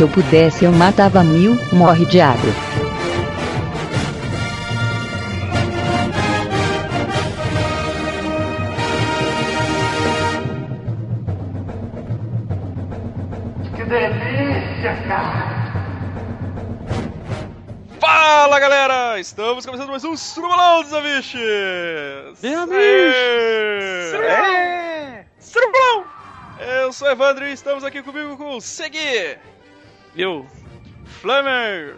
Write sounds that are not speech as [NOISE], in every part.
Se eu pudesse, eu matava mil, morre diabo. Que delícia, cara! Fala galera! Estamos começando mais um Surbalão dos Amiches! Surbalão! Eu sou o Evandro e estamos aqui comigo com o Segui, Eu. Flamer,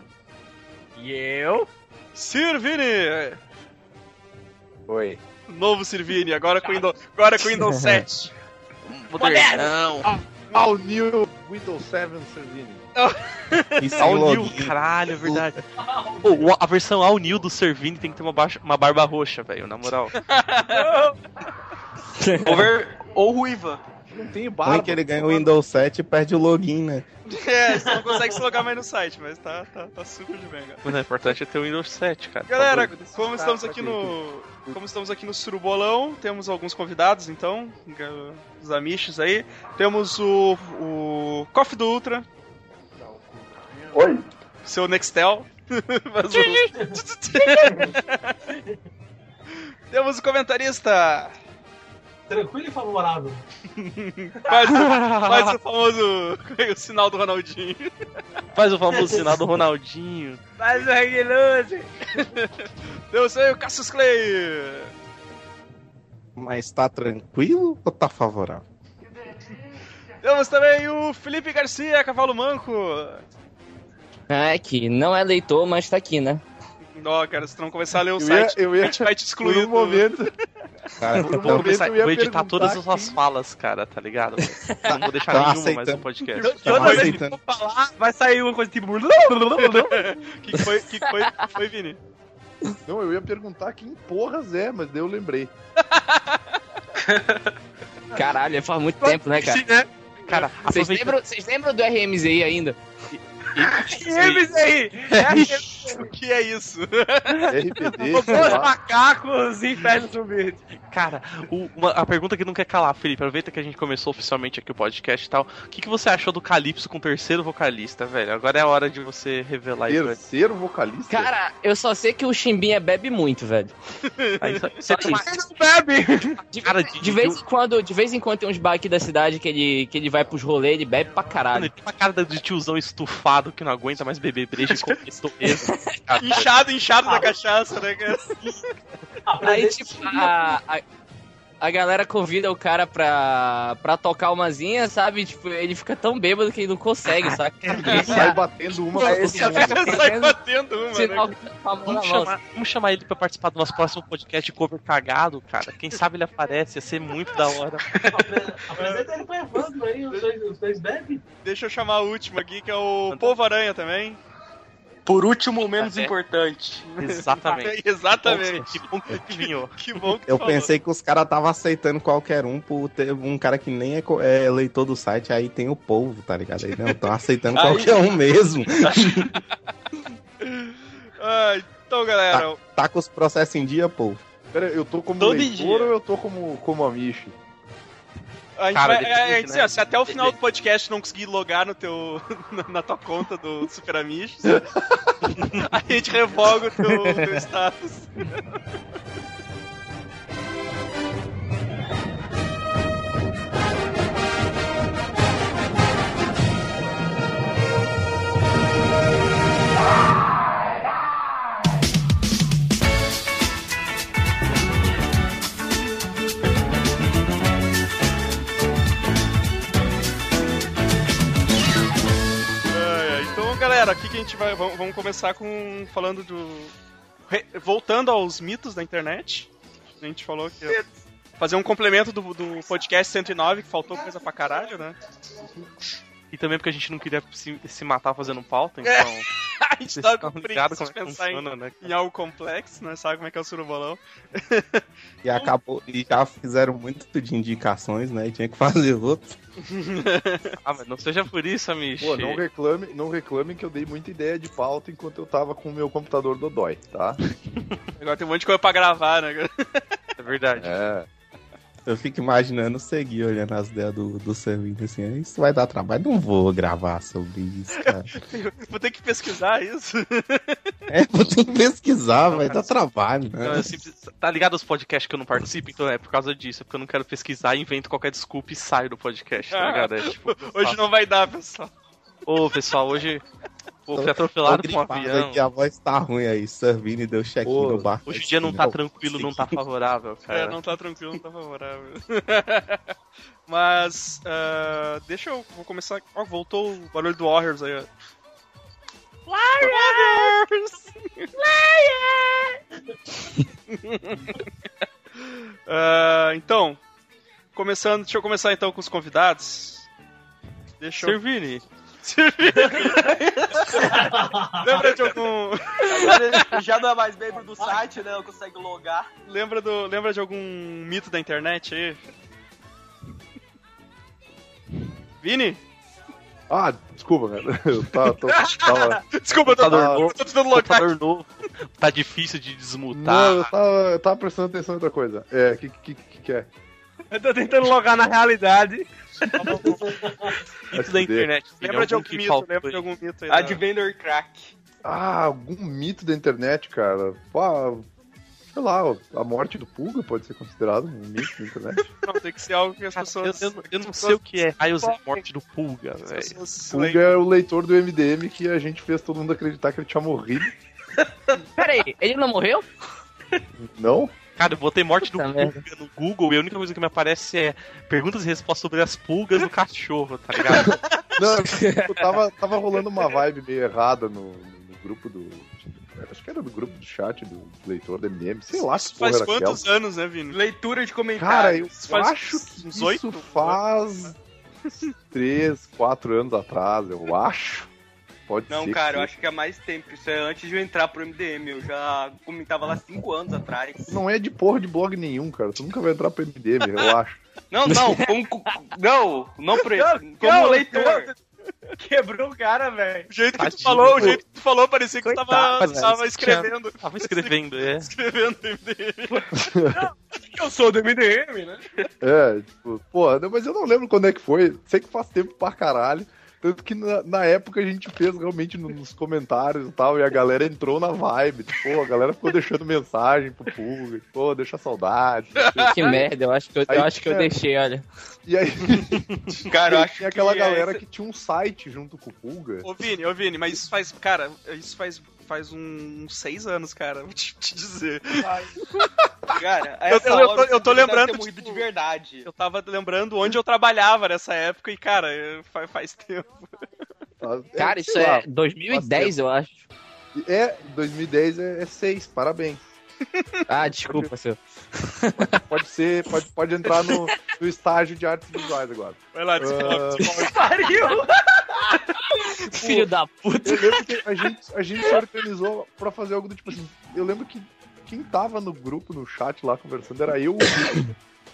E eu? Sirvini, Oi. novo Sirvini, agora com Windows, agora com Windows 7. Modernão. All new Windows 7 Servini. E sem All New, caralho, é verdade. Pô, a versão All New do Servini tem que ter uma, baixa- uma barba roxa, velho, na moral. [LAUGHS] Over ou ruiva. Não tem Ruim barba. que ele ganha o Windows 7 e perde o login, né? [LAUGHS] É, você não consegue se logar mais no site, mas tá, tá, tá super de bem, cara. Mas o importante é ter o Windows 7, cara. Galera, Tá como estamos aqui no. Como estamos aqui no Surubolão, temos alguns convidados, então, os amiches aí. Temos o. o Coffee do Ultra, Oi? seu Nextel. [LAUGHS] [LAUGHS] Temos o comentarista. Tranquilo e favorável. [LAUGHS] Faz, o- [LAUGHS] faz o famoso. [LAUGHS] o sinal do Ronaldinho. Faz o famoso sinal do Ronaldinho. Faz o Reguilose. Temos aí o Cassius Clay. Mas tá tranquilo ou tá favorável? Temos também o Felipe Garcia, Cavalo Manco. É, que não é leitor, mas tá aqui, né? Não, cara, se tu não começar a ler o Eu ia, site, eu a ia, gente vai te excluir. por um momento, Cara, Por um então, Vou, momento começar- eu ia vou editar todas as suas falas, cara, tá ligado? Não vou deixar Tá nenhuma mais aceitando. no podcast. tá Toda vez que for falar, vai sair uma coisa tipo. O [LAUGHS] que, que foi, que foi, que foi, Vini? não, eu ia perguntar quem porras é, mas daí eu lembrei. [LAUGHS] Caralho, faz muito tempo, né, cara? Né? Cara, Vocês lembram, vocês lembram do RMZI ainda? Games aí! O que é isso? RPD, lá. macacos, inferno zumbi. Cara, o- uma- a pergunta que não quer calar, Felipe, aproveita que a gente começou oficialmente aqui o podcast e tal. O que, que você achou do Calypso com o terceiro vocalista, velho? Agora é a hora de você revelar isso. velho. Terceiro vocalista? Cara, eu só sei que o Chimbinha bebe muito, velho. [LAUGHS] Aí, só- Só você tem isso. Não bebe! De, cara de- de vez em quando, de vez em quando tem uns bar aqui da cidade que ele, que ele vai pros rolês, ele bebe pra Mano, caralho. ele tem uma cara de tiozão estufado que não aguenta mais beber breja e começou [LAUGHS] mesmo. Inchado, inchado da cachaça, né, cara? Aí, tipo, a, a, a galera convida o cara pra, pra tocar umazinha, sabe? Tipo, ele fica tão bêbado que ele não consegue, [LAUGHS] sabe? Ele sai batendo uma pra Esse mundo. é- Sai batendo uma, Sinal né? com a mão na Vamos chamar, vamos chamar ele pra participar do nosso próximo podcast cover cagado, cara. Quem sabe ele aparece, ia ser muito da hora. Apresenta ele pro Evandro aí, os dois, os dois bebem. Deixa eu chamar o último aqui, que é o Polvo Aranha também. Por último, menos É. importante. Exatamente. [LAUGHS] Exatamente. Que bom que ele vinhou. Que bom que eu falou. pensei que os caras estavam aceitando qualquer um por ter um cara que nem é, é leitor do site, aí tem o povo, tá ligado? Aí não, estão aceitando [LAUGHS] Aí- qualquer um mesmo. [LAUGHS] Ah, então, galera, Tá com os processos em dia, povo. Pera, eu tô como Todo leitor dia. ou eu tô como, como amiche? A gente Cara, vai, depende, é, é, assim, né? ó, se até o final do [LAUGHS] podcast não conseguir logar no teu, [LAUGHS] na- tua conta do Super Amish, [LAUGHS] a gente revoga o teu, o teu status. Gente vai. Vamos, começar com. falando do. voltando aos mitos da internet. A gente falou que. ia Fazer um complemento do, do podcast 109, que faltou coisa pra caralho, né? E também porque a gente não queria se, se matar fazendo pauta, então. É. [LAUGHS] A gente tava com preguiça de é pensar em, funciona, né? em algo complexo, né? Sabe como é que é o surubolão? E acabou, e já fizeram muito de indicações, né? E tinha que fazer outro. [LAUGHS] Ah, mas não seja por isso, amigo. Pô, não reclame, não reclame que eu dei muita ideia de pauta enquanto eu tava com o meu computador Dodói, tá? [LAUGHS] Agora tem um monte de coisa pra gravar, né? É verdade. É. Eu fico imaginando seguir olhando as ideias do, do Servini assim. Isso vai dar trabalho. Não vou gravar sobre isso, cara. [LAUGHS] Vou ter que pesquisar isso. É, vou ter que pesquisar, vai dar trabalho, Não, né? eu simples- tá ligado aos podcasts que eu não participo? Então é por causa disso, é porque eu não quero pesquisar, invento qualquer desculpa e saio do podcast, tá ligado? É, tipo, [LAUGHS] Hoje não vai dar, pessoal. Ô, pessoal, hoje Pô, fui atropelado por um avião. aqui, a voz tá ruim aí. Servini deu check-in Pô, no bar. Hoje o dia não tá tranquilo, não tá favorável, É, cara. não tá tranquilo, não tá favorável. [LAUGHS] Mas, ah, deixa eu vou começar. Ó, voltou o barulho do Warriors aí, ó. Warriors! [LAUGHS] Ah, então, começando, deixa eu começar então com os convidados. Deixa eu. Servini. [LAUGHS] Lembra de algum. Agora já não é mais membro do site, né? Não consegue logar. Lembra, do, lembra de algum mito da internet aí? Vini? Ah, desculpa, cara. Eu tava. tô- tava- Desculpa, eu tô, Computador eu novo. tô tentando logar. Novo. Tá difícil de desmutar. Não, eu tava, eu tava prestando atenção em outra coisa. É, o que, que, que, que é? Eu tô tentando logar na realidade. Mito da internet. Lembra de algum mito? faltou Lembra de algum mito aí? Advendor Crack. Ah, algum mito da internet, cara. Pá, sei lá, a morte do Pulga pode ser considerado um mito da internet. [LAUGHS] Não, tem que ser algo que as pessoas. eu, eu- eu não sei o que é raios da morte do Pulga, velho. Pulga é o leitor do MDM que a gente fez todo mundo acreditar que ele tinha morrido. Pera aí, ele não morreu? Não? Cara, eu botei morte do Puta Pulga merda. no Google e a única coisa que me aparece é perguntas e respostas sobre as pulgas do cachorro, tá ligado? [LAUGHS] Não, tipo, tava, tava rolando uma vibe meio errada no, no grupo do. Acho que era do grupo do chat do leitor do MDM. Sei lá Isso faz era aquela. quantos anos, né, Vini? Leitura de Cara, comentários. eu Isso faz acho que uns isso oito, faz [LAUGHS] 3, 4 anos atrás, eu acho. Pode Não, ser. cara, que eu acho que é mais tempo. Isso é antes de eu entrar pro MDM. Eu já comentava lá 5 anos atrás. Não é de porra de blog nenhum, cara. Tu nunca vai entrar pro MDM, eu [LAUGHS] acho. Não, não, como. co- Não, não Não, Como não, leitor. Quebrou o cara, velho. O jeito que tu Tadinho, falou, o jeito que tu falou, parecia que tu tava, Coitado, tu tava velho. escrevendo. Tava escrevendo, é. Escrevendo MDM. [LAUGHS] Eu sou do MDM, né? É, tipo, porra, não, mas eu não lembro quando é que foi. Sei que faz tempo pra caralho. Tanto que na, na época a gente fez realmente no- nos comentários e tal, e a galera entrou na vibe. Tipo, a galera ficou deixando mensagem pro público, pô, deixa saudade. Que merda, eu acho que eu, Aí eu, acho que eu tinha- deixei, olha. E aí, [LAUGHS] Cara, eu acho tinha aquela que galera essa- que tinha um site junto com o Pulga. Ô Vini, ô Vini, mas isso faz, cara, isso faz, faz um- uns seis anos, cara, [LAUGHS] vou te, te dizer. [LAUGHS] Cara, Eu- essa eu- eu hora tô- eu tô lembrando, tipo, de verdade. Eu tava lembrando onde eu trabalhava nessa época e, cara, faz, faz tempo. É, Cara, isso sei lá, é 2010, eu acho. É, 2010 é 6, parabéns. [LAUGHS] Ah, desculpa, seu. Pode ser, pode, pode entrar no, no estágio de artes visuais agora. Vai lá, desenvolve, Ah. desenvolve. Pariu! [LAUGHS] Filho da puta. Eu lembro que a gente, a gente se organizou pra fazer algo do tipo assim. Eu lembro que quem tava no grupo, no chat lá conversando, era eu.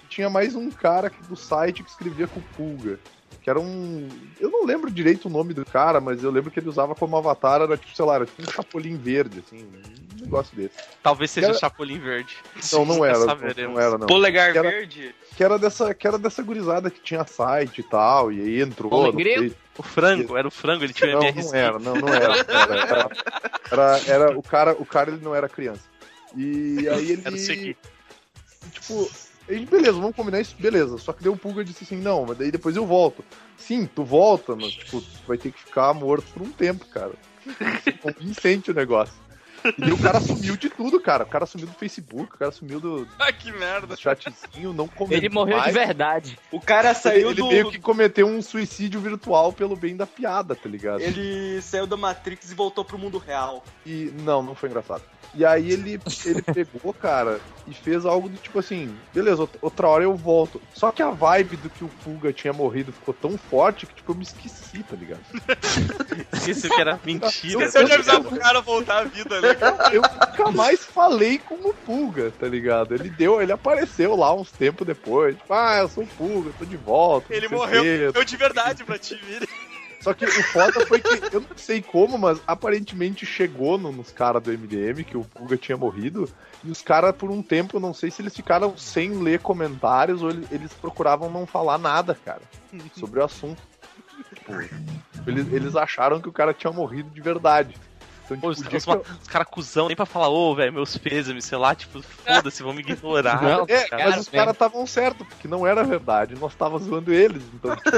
Tinha mais um cara do site que escrevia com pulga. Que era um. Eu não lembro direito o nome do cara, mas eu lembro que ele usava como avatar, era tipo, sei lá, era tipo um chapolim verde, assim, um negócio desse. Talvez seja Era- Chapolin Verde. Não, não [LAUGHS] era. Não, não era, não. Polegar Era- verde? Que era, dessa, que era dessa gurizada que tinha site e tal, e aí entrou. Sei. O frango, era o frango, ele tinha Não, MRC. não era, não, não era. [LAUGHS] Era, era, era- era- o, cara, o cara ele não era criança. E aí ele. Era o seguinte. Tipo, a gente, beleza, vamos combinar isso, beleza. Só que daí o Pulga disse assim, não, mas daí depois eu volto. Sim, tu volta, mas tipo, tu vai ter que ficar morto por um tempo, cara. Convincente o negócio. E daí o cara sumiu de tudo, cara. O cara sumiu do Facebook, o cara sumiu do, [LAUGHS] Ah, que merda. do chatzinho, não comentou Ele morreu de mais. verdade. O cara saiu Ele do. meio que cometeu um suicídio virtual pelo bem da piada, tá ligado? Ele saiu da Matrix e voltou pro mundo real. E não, não foi engraçado. E aí ele, ele pegou, cara, e fez algo do tipo assim, beleza, outra- hora eu volto. Só que a vibe do que o Pulga tinha morrido ficou tão forte que, tipo, eu me esqueci, tá ligado? [LAUGHS] Esqueci que era mentira. Esqueceu de avisar pro cara voltar à vida, né? Eu nunca mais falei com o Pulga, tá ligado? Ele deu, ele apareceu lá uns tempos depois. Tipo, ah, eu sou o Pulga, tô de volta. Ele morreu, morreu de verdade pra ti, Vini. Só que o foda foi que, eu não sei como, mas aparentemente chegou no- nos caras do MDM que o Pulga tinha morrido. E os caras, por um tempo, não sei se eles ficaram sem ler comentários ou eles, eles procuravam não falar nada, cara, sobre o assunto. Tipo, eles, eles acharam que o cara tinha morrido de verdade. Então, Pô, tipo, os, eu- os caras cuzão, nem pra falar, ô, velho, meus pêsames, sei lá, tipo, foda-se, vão me ignorar. Não, É, cara. mas os caras estavam certos, porque não era verdade. Nós tava zoando eles, então, tipo,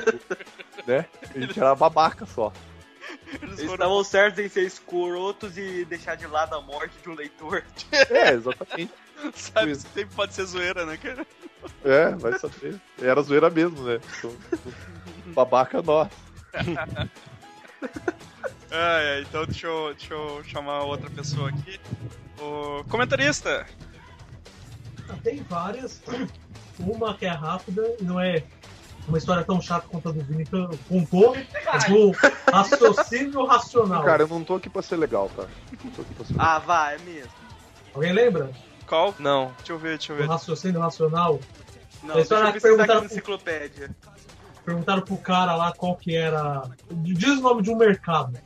né? A gente era babaca só. Eles Eles estavam certos em ser escrotos e deixar de lado a morte de um leitor. É, exatamente. [LAUGHS] Sabe, sempre pode ser zoeira, né, cara? É, vai saber. Era zoeira mesmo, né? Então, babaca nós. [LAUGHS] É, é, então deixa eu, deixa eu chamar outra pessoa aqui. O comentarista. Tem várias. Uma que é rápida e não é uma história tão chata quanto a do Vini que contou. É do raciocínio racional. Cara, eu não tô aqui pra ser legal, tá? Não tô aqui pra ser legal. Ah, vai, é mesmo. Alguém lembra? Qual? Não. Deixa eu ver, deixa eu ver. raciocínio racional. Não, A deixa história eu aqui perguntaram na pro- enciclopédia. Perguntaram pro cara lá qual que era. Diz o nome de um mercado.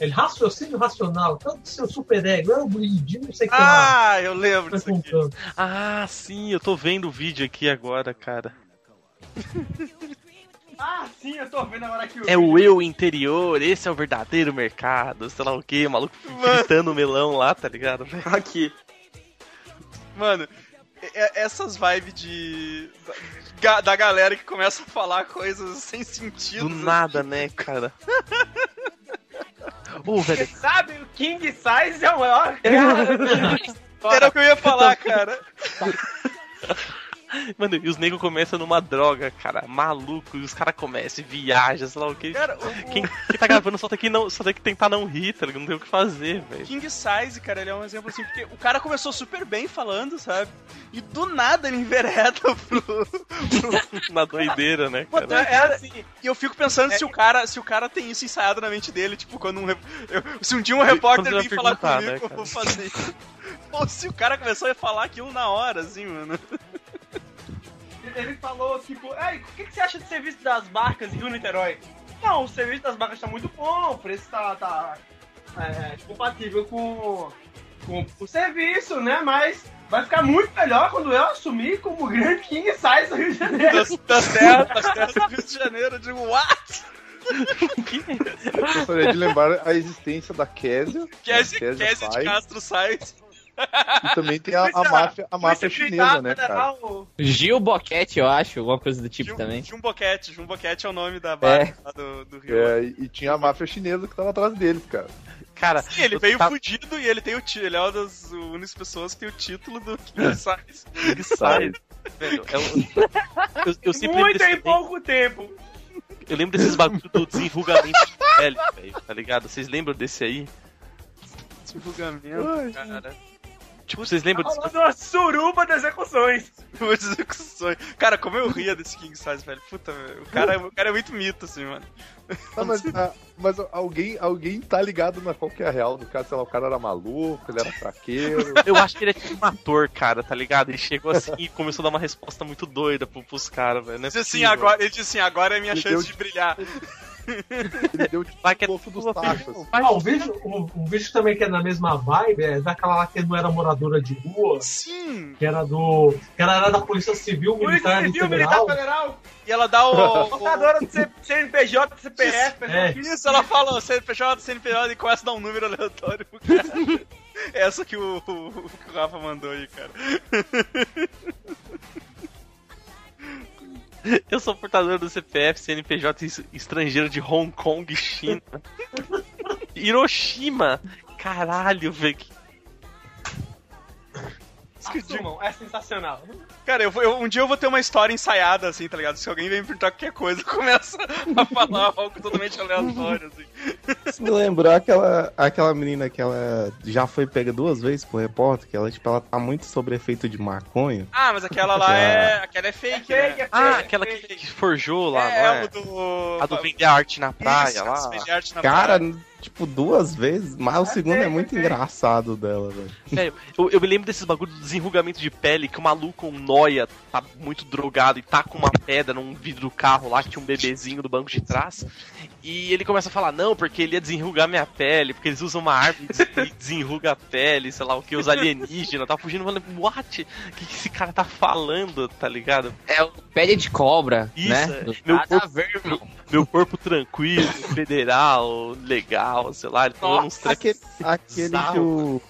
Ele, raciocínio racional, tanto seu super ego, eu grid, não sei o que lá. Ah, eu lembro disso aqui. Ah, sim, eu tô vendo o vídeo aqui agora, cara. [LAUGHS] Ah, sim, eu tô vendo agora aqui o É o eu interior, esse é o verdadeiro mercado, sei lá o que, maluco gritando o melão lá, tá ligado? Aqui. Mano, essas vibes de. Da, galera que começa a falar coisas sem sentido. Do nada, né, cara? [LAUGHS] Ô, velho, Sabe, o King Size é o maior [LAUGHS] cara. Era o que eu ia falar, cara. Mano, e os negros começam numa droga, cara, maluco, e os caras começam viajam, sei lá o que. Cara, o, Quem, quem tá gravando só tem que, não, só tem que tentar não rir, tá ligado? Não tem o que fazer, velho. King Size, cara, ele é um exemplo assim, porque o cara começou super bem falando, sabe? E do nada ele envereda [LAUGHS] pro. Na doideira, né, cara? É assim. E eu fico pensando se o cara, se o cara tem isso ensaiado na mente dele, tipo, quando um. eu- se um dia um repórter vir falar comigo, né, eu vou fazer isso. Pô, se o cara começou a falar aquilo na hora, assim, mano. Ele falou, tipo, Ei, o que, que você acha do serviço das barcas em Rio Niterói? Não, o serviço das barcas tá muito bom, o preço tá, tá é, compatível com, com o serviço, né? Mas vai ficar muito melhor quando eu assumir como grande King Size do Rio de Janeiro. Das, das terras, das terras do Rio de Janeiro, eu digo, what? Eu gostaria de lembrar a existência da? Késia Cassie de Castro Size. E também tem a, a máfia, a máfia chinesa, né, cara? Gil Boquete, eu acho, alguma coisa do tipo Jum- também. Jumboquete, Jumboquete é o nome da barca lá do, do Rio. É, e e tinha a máfia chinesa que tava atrás deles, cara. Cara, Sim, ele veio tava- fudido e ele tem o título. Ele é uma das únicas pessoas que tem o título do King [LAUGHS] Size. Ele sai, velho. É o- eu, eu [LAUGHS] sempre Muito em pouco tempo. eu lembro desses bagulho do desenrugamento de pele, velho, tá ligado? Vocês lembram desse aí? Divulgamento, cara. Tipo, vocês lembram Falando uma suruba das execuções. Muitas execuções. Cara, como eu ria desse King Size, velho. Puta, velho. O cara, o cara é muito mito, assim, mano. Não, mas, ah, mas alguém, alguém tá ligado na qual que é a real do cara, sei lá, o cara era maluco, ele era fraqueiro. [LAUGHS] Eu acho que ele é tipo um ator, cara, tá ligado? Ele chegou assim e começou a dar uma resposta muito doida pro, pros caras, velho. É Ele disse assim, agora, ele disse assim, agora é minha Ele chance deu- de brilhar. Ele deu tipo Vai que é o dos tachos. Ah, o vídeo, o, o vídeo também que é na mesma vibe é daquela lá que não era moradora de rua, Sim! que era do. que ela era da Polícia Civil Militar Civil Militar Federal. E ela dá o. [LAUGHS] Portadora do C- CNPJ, CPF. É. isso, ela fala o CNPJ, CNPJ e começa a dar um número aleatório pro cara. [LAUGHS] Essa que o, o, que o Rafa mandou aí, cara. [LAUGHS] Eu sou portador do CPF CNPJ es- estrangeiro de Hong Kong, China. [LAUGHS] Hiroshima! Caralho, velho. Assumam, é sensacional. Cara, eu, vou- eu- um dia eu vou ter uma história ensaiada, assim, tá ligado? Se alguém vem me perguntar qualquer coisa, [LAUGHS] eu começo a falar algo totalmente aleatório, assim. Isso me lembrou aquela, aquela menina que ela já foi pega duas vezes por repórter, que ela, tipo, ela tá muito sobre efeito de maconha. Ah, mas aquela lá é. Aquela é fake, É fake, né? é Ah, fake, aquela fake. que, forjou lá, é, não é? do. A do vender arte na praia Isso, lá. arte na Cara, praia. Tipo, duas vezes, mas o segundo é muito engraçado dela, velho. Eu, eu me lembro desses bagulho do desenrugamento de pele, que o maluco, um noia, tá muito drogado e tá com uma pedra num vidro do carro lá, que tinha um bebezinho do banco de trás. E ele começa a falar, não, porque ele ia desenrugar minha pele, porque eles usam uma árvore [LAUGHS] e desenruga a pele, sei lá o que, os alienígenas, tá fugindo, falando, what? O que, que esse cara tá falando, tá ligado? É o pele de cobra, Isso, né? é. Meu nada corpo- a ver, irmão. Meu corpo tranquilo, federal, legal, sei lá, ele falando uns Aquele, aquele que o.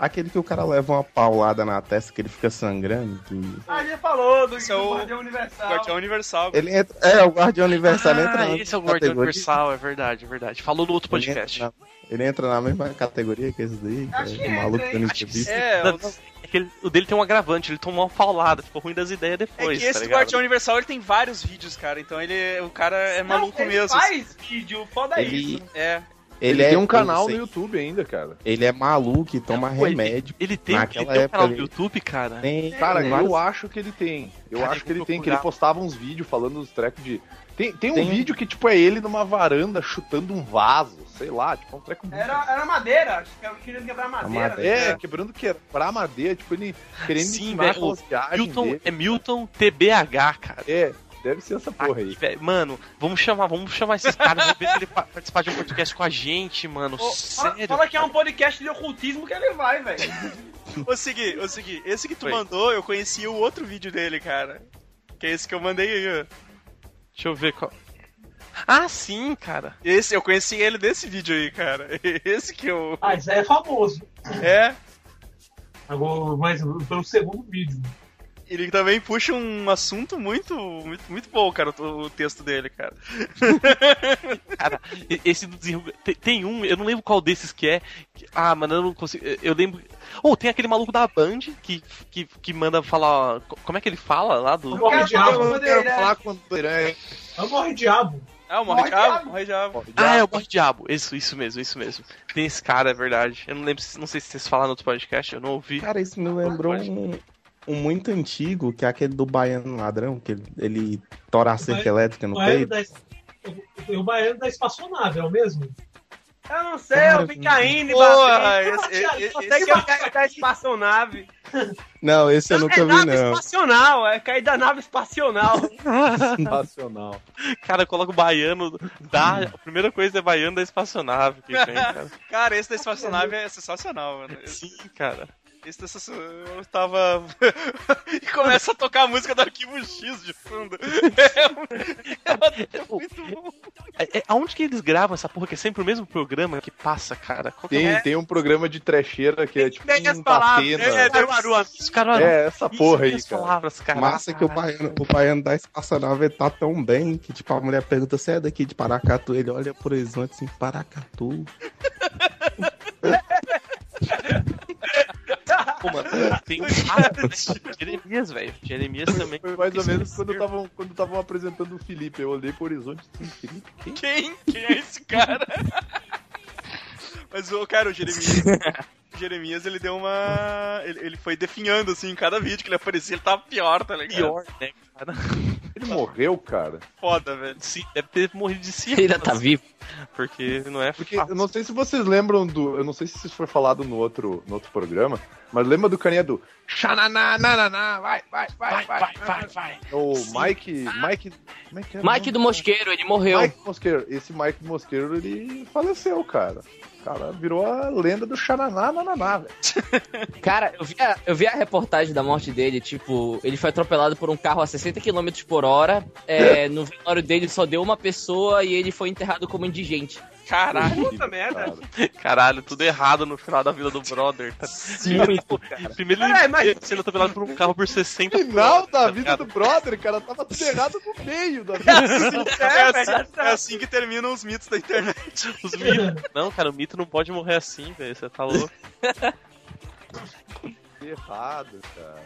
Aquele que o cara leva uma paulada na testa que ele fica sangrando. que- A gente falou do, é o Guardião Universal. Guardião Universal. Ele entra. É, o Guardião Universal ele entra Ah, na esse é o Guardião categoria. Universal, é verdade, é verdade. Falou no outro Ele podcast. entra, na, ele entra na mesma categoria que esse daí, que é que o maluco entra, dando entrevista. É, Não, o- é que ele- o dele tem um agravante, ele tomou uma paulada, ficou ruim das ideias é depois, que tá esse ligado? Guardião Universal ele tem vários vídeos, cara. Então ele, o cara é maluco Não, ele mesmo. faz vídeo, foda Ele- isso. É. Ele, é, tem um canal no YouTube ainda, cara. Ele é maluco e toma Pô, ele- remédio. Ele tem, ele tem um canal no ele- YouTube, cara. Tem, Cara, tem eu acho que ele tem. Eu Cara, acho que ele tem, que ele postava uns vídeos falando dos trecos de. Tem, tem um Tem. vídeo que, tipo, é ele numa varanda chutando um vaso, sei lá, tipo, um treco muito Era, era madeira, acho que eu queria quebrar madeira. madeira. É, quebrando quebrar madeira, tipo, ele querendo Sim, velho, Milton, dele. é Milton TBH, cara. É, deve ser essa porra Aqui, aí. velho. Mano, vamos chamar, vamos chamar esses caras, vamos ver se ele pa- participar de um podcast com a gente, mano. Ô, fala, Sério. fala que é um podcast de ocultismo que ele vai, velho. [LAUGHS] Ô, Segui, ô, Segui, esse que tu Oi. mandou, eu conheci o outro vídeo dele, cara. Que é esse que eu mandei aí, ó. Deixa eu ver qual. Ah, sim, cara. Esse, eu conheci ele desse vídeo aí, cara. [LAUGHS] Esse que eu. Ah, isso aí é famoso. É. Agora, mas pelo segundo vídeo. Ele também puxa um assunto muito, muito, muito bom, cara, o, o texto dele, cara. [LAUGHS] Cara, esse do desenruga... tem, tem um, eu não lembro qual desses que é. que- Ah, mano, eu não consigo. eu- Eu lembro. Ou tem aquele maluco da Band que, que, que manda falar. co- Como é que ele fala lá do. Morre quero diabo. falar Eu quero falar com o. Eu morre diabo. Ah, o Morre Morre Diabo? Diabo. Morre Diabo. Ah, é o Morre Diabo. Isso, isso mesmo, isso mesmo. Tem esse cara, é verdade. Eu não lembro, não sei se vocês falaram no outro podcast, eu não ouvi. Cara, isso me lembrou um, um muito antigo, que é aquele do Baiano Ladrão, que ele, ele tora a cerca elétrica no O baiano, peito. da, o- o baiano da espaçonave, é o mesmo? Eu não sei, Cara, eu fico caindo e Porra, esse, esse, esse, que eu caí da espaçonave. Não, esse eu nunca é vi, nave não. espacional, é cair da nave espacional. Sensacional. Cara, coloca o baiano da. A primeira coisa é baiano da espaçonave que tem, cara. [LAUGHS] Cara, esse da espaçonave é sensacional, mano. Sim, cara. Sensacional- eu tava. [LAUGHS] e começa a tocar a música do Arquivo X de fundo. É, um- é muito bom. É, é- aonde que eles gravam essa porra? Que é sempre o mesmo programa que passa, cara? Qual que é? Tem, tem um programa de trecheira que é tipo Tem as um palavras, é, Caruaru. É, essa porra aí, as cara. palavras, cara. Massa que o baiano, o baiano da espaçonave tá tão bem que, tipo, a mulher pergunta se é daqui de Paracatu. Ele olha pro horizonte assim, Paracatu. [LAUGHS] Pô, mano, tem um né? Jeremias, velho. Jeremias também. Foi mais ou menos quando estavam quando apresentando o Felipe. Eu olhei pro horizonte e disse, Felipe, quem? Quem? Quem é esse cara? [LAUGHS] Mas o cara, o Jeremias. o Jeremias, ele deu uma. Ele, ele foi definhando, assim, em cada vídeo que ele aparecia, ele tava pior, tá ligado? Pior, né, cara? [LAUGHS] Ele morreu, cara. Foda, velho. Sim, deve ter morrido de si. Ele ainda tá vivo. Porque não é Porque fácil. eu não sei se vocês lembram do. Eu não sei se isso foi falado no outro, no outro programa, mas lembra do carinha do. Xananá, nananá, vai, vai, vai, vai, vai, vai, vai. O Sim. Mike. Mike. Como é que é o Mike do Mosqueiro, ele morreu. Mike Mosqueiro. Esse Mike Mosqueiro, ele faleceu, cara. O cara virou a lenda do Xananá, nananá, velho. [LAUGHS] Cara, eu vi, a, eu vi a reportagem da morte dele, tipo, ele foi atropelado por um carro a 60 km por hora. é, no velório dele só deu uma pessoa e ele foi enterrado como indigente. Caralho, Puta merda. Cara. caralho, tudo errado no final da vida do brother. Tá? Muito, Primeiro Peraí, ele mas- sendo atropelado por um carro por 60 por Final da tá vida ligado? do brother, cara, tava tudo errado no meio da vida. [LAUGHS] É, É, assim, velho, é assim que terminam os mitos da internet. [LAUGHS] Os mitos. Não, cara, o mito não pode morrer assim, velho. Você tá louco. [LAUGHS] errado, cara.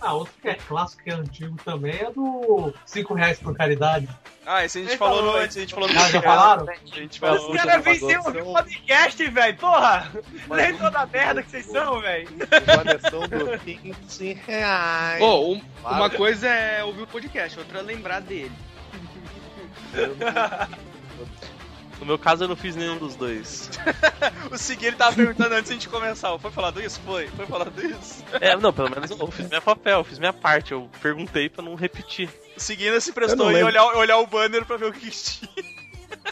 Ah, outro que é clássico, que é antigo também, é do 5 reais por caridade. Ah, esse a gente Ele falou falou, no, esse a gente falou no Ah, já falaram? A gente Os falou. caras venciam o podcast, velho. Porra! Nem toda a merda que vocês são, velho. Variação do 15 reais. Ô, um- uma Para. coisa é ouvir o podcast, outra é lembrar dele. No meu caso, eu não fiz nenhum dos dois. [LAUGHS] O Segui, ele tava perguntando antes de a gente começar. Foi falado isso? Foi. Foi falado isso. É, não, pelo menos eu fiz minha papel, fiz minha parte. Eu perguntei pra não repetir. O Segui ainda se Eu prestou em olhar, olhar o banner pra ver o que tinha.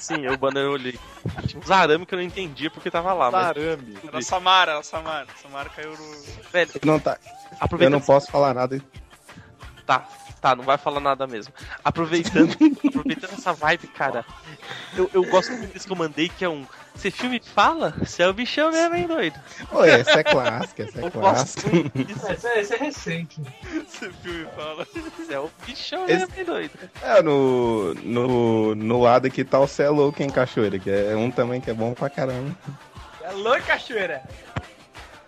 Sim, eu, o banner eu olhei. Tinha uns arame que eu não entendia porque tava lá, mas. Arame. Era a Samara, a Samara. A Samara caiu no. Velho, Não tá, eu aproveitando. não posso falar nada. Tá, tá, não vai falar nada mesmo. Aproveitando, [LAUGHS] aproveitando essa vibe, cara, eu, eu gosto muito desse que eu mandei, que é um. Você filme fala? Você é o bichão mesmo, hein, doido? Pô, essa é clássica, essa é Eu clássica. disso. Esse é, esse é recente. Esse filme fala. Você é o bichão Esse- mesmo, hein, doido? É, no, no, no lado aqui tá o Cê é Louco em Cachoeira, que é um também que é bom pra caramba. É louco, cachoeira.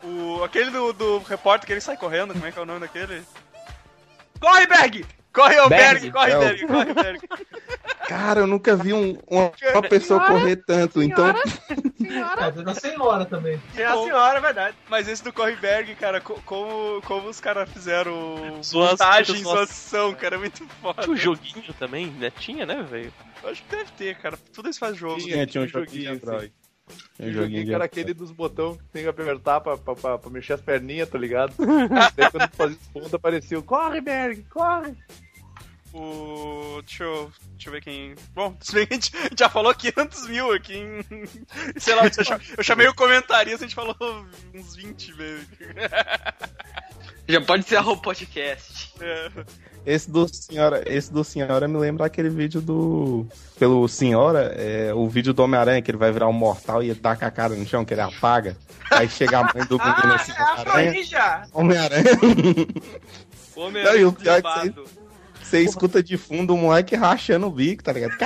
O, aquele do, do repórter que ele sai correndo, como é que é o nome daquele? Corre, Berg! Corre, ô Berg. Berg, corre, É o- Berg, corre, Berg. Cara, eu nunca vi um- uma, uma pessoa correr tanto, então... É, tem da senhora também. É a senhora, é verdade. Mas esse do Correberg, cara, co- como, como os caras fizeram Zoação, montagem, zoação. zoação, cara, é muito foda. Tinha um joguinho também, né? Tinha, né, velho? Acho que deve ter, cara. Tudo isso faz jogo. Tinha, tinha um joguinho de joguinho, Joguinho de que era aquele dos botões que tem que apertar pra, pra, pra, pra mexer as perninhas, tá ligado? [LAUGHS] Daí quando tu fazia os pontos aparecia o Corre, Berg, corre! O. Deixa eu, deixa eu ver quem. Bom, a gente, já falou 500 mil aqui em. [LAUGHS] Sei lá, eu cha- eu chamei o comentarista, a gente falou uns 20 vezes. Já pode ser o podcast. É. Esse do Senhora, esse do Senhora me lembra aquele vídeo do. Pelo Senhora, é, o vídeo do Homem-Aranha, que ele vai virar um mortal e ele taca a cara no chão, que ele apaga. Aí chega a mãe do menino Ah, assim, é Homem-Aranha. Forja! Homem-Aranha. O é que. Você escuta de fundo o moleque rachando o bico, tá ligado?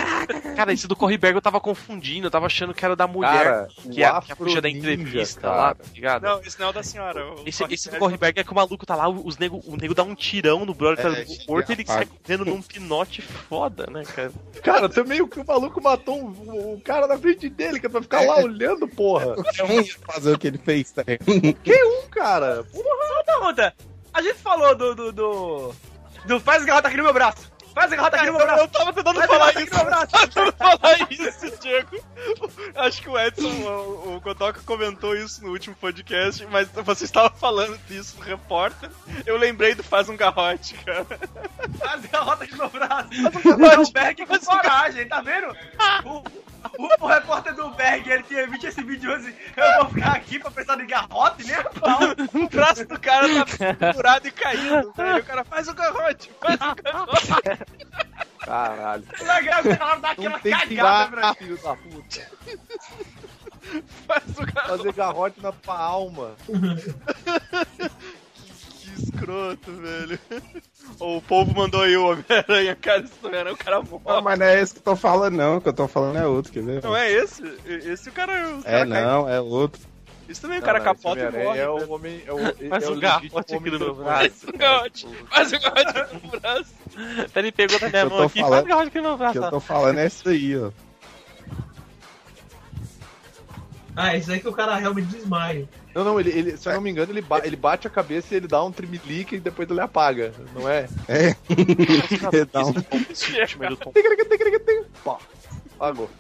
Cara, esse do Correberg eu tava confundindo, eu tava achando que era da mulher, Cara, que, é, o que é a puxa da entrevista cara. lá, tá ligado? Não, esse não é o da senhora. o Esse, esse do Correberg é que o maluco tá lá, os nego, o nego dá um tirão no brother, É, tá chega, morto e ele sai correndo num pinote foda, né, cara? Cara, também o que o maluco matou um- o cara na frente dele, que é pra ficar lá olhando, porra. Qualquer [LAUGHS] um fazer o que ele fez, tá ligado? Um cara, Uma pergunta. A gente falou do. do. do, do faz a garrota aqui no meu braço. Faz a garrota aqui no meu Eu braço. tava tentando Faz falar aqui isso. [LAUGHS] tentando falar isso, Diego. Acho que o Edson, o, o Kotoka comentou isso no último podcast, mas você estava falando disso no repórter. Eu lembrei do Faz um Garrote, cara. Faz a garrota aqui no meu braço. Mas o Berg com coragem, tá vendo? [LAUGHS] O, o, o repórter do Berg, ele tinha visto esse vídeo assim. Eu vou ficar aqui pra pensar em garrote, nem a pau. O braço do cara tá furado e caindo. Aí o cara faz o garrote, faz o garrote. caralho. Legal, o cara dá aquela Não tem que cagada, velho. filho da puta. Faz o garrote. Fazer garrote na tua alma. [LAUGHS] Que escroto, velho. O povo mandou aí o Homem-Aranha, cara. Esse Homem-Aranha, o cara Não, morre. mas não é esse que eu tô falando, não. O que eu tô falando é outro, quer ver? Não é esse? Esse o cara. O É, cara cai- não, é outro. Isso também, o Não, cara não, capota e morre. É o homem. É o, Faz é um o garrote legítimo aqui no meu transformado. Faz o garrote, faz o garrote no braço. Ele pegou da minha Eu mão aqui, falando- faz garrote aqui no meu O que eu braço. tô falando é isso aí, ó. Ah, isso aí que o cara realmente desmaia. Não, não, ele, ele- se eu não me engano, ele, ba- ele bate a cabeça e ele dá um trimelique e depois ele apaga, não é? É. Dá um- Pá, apagou.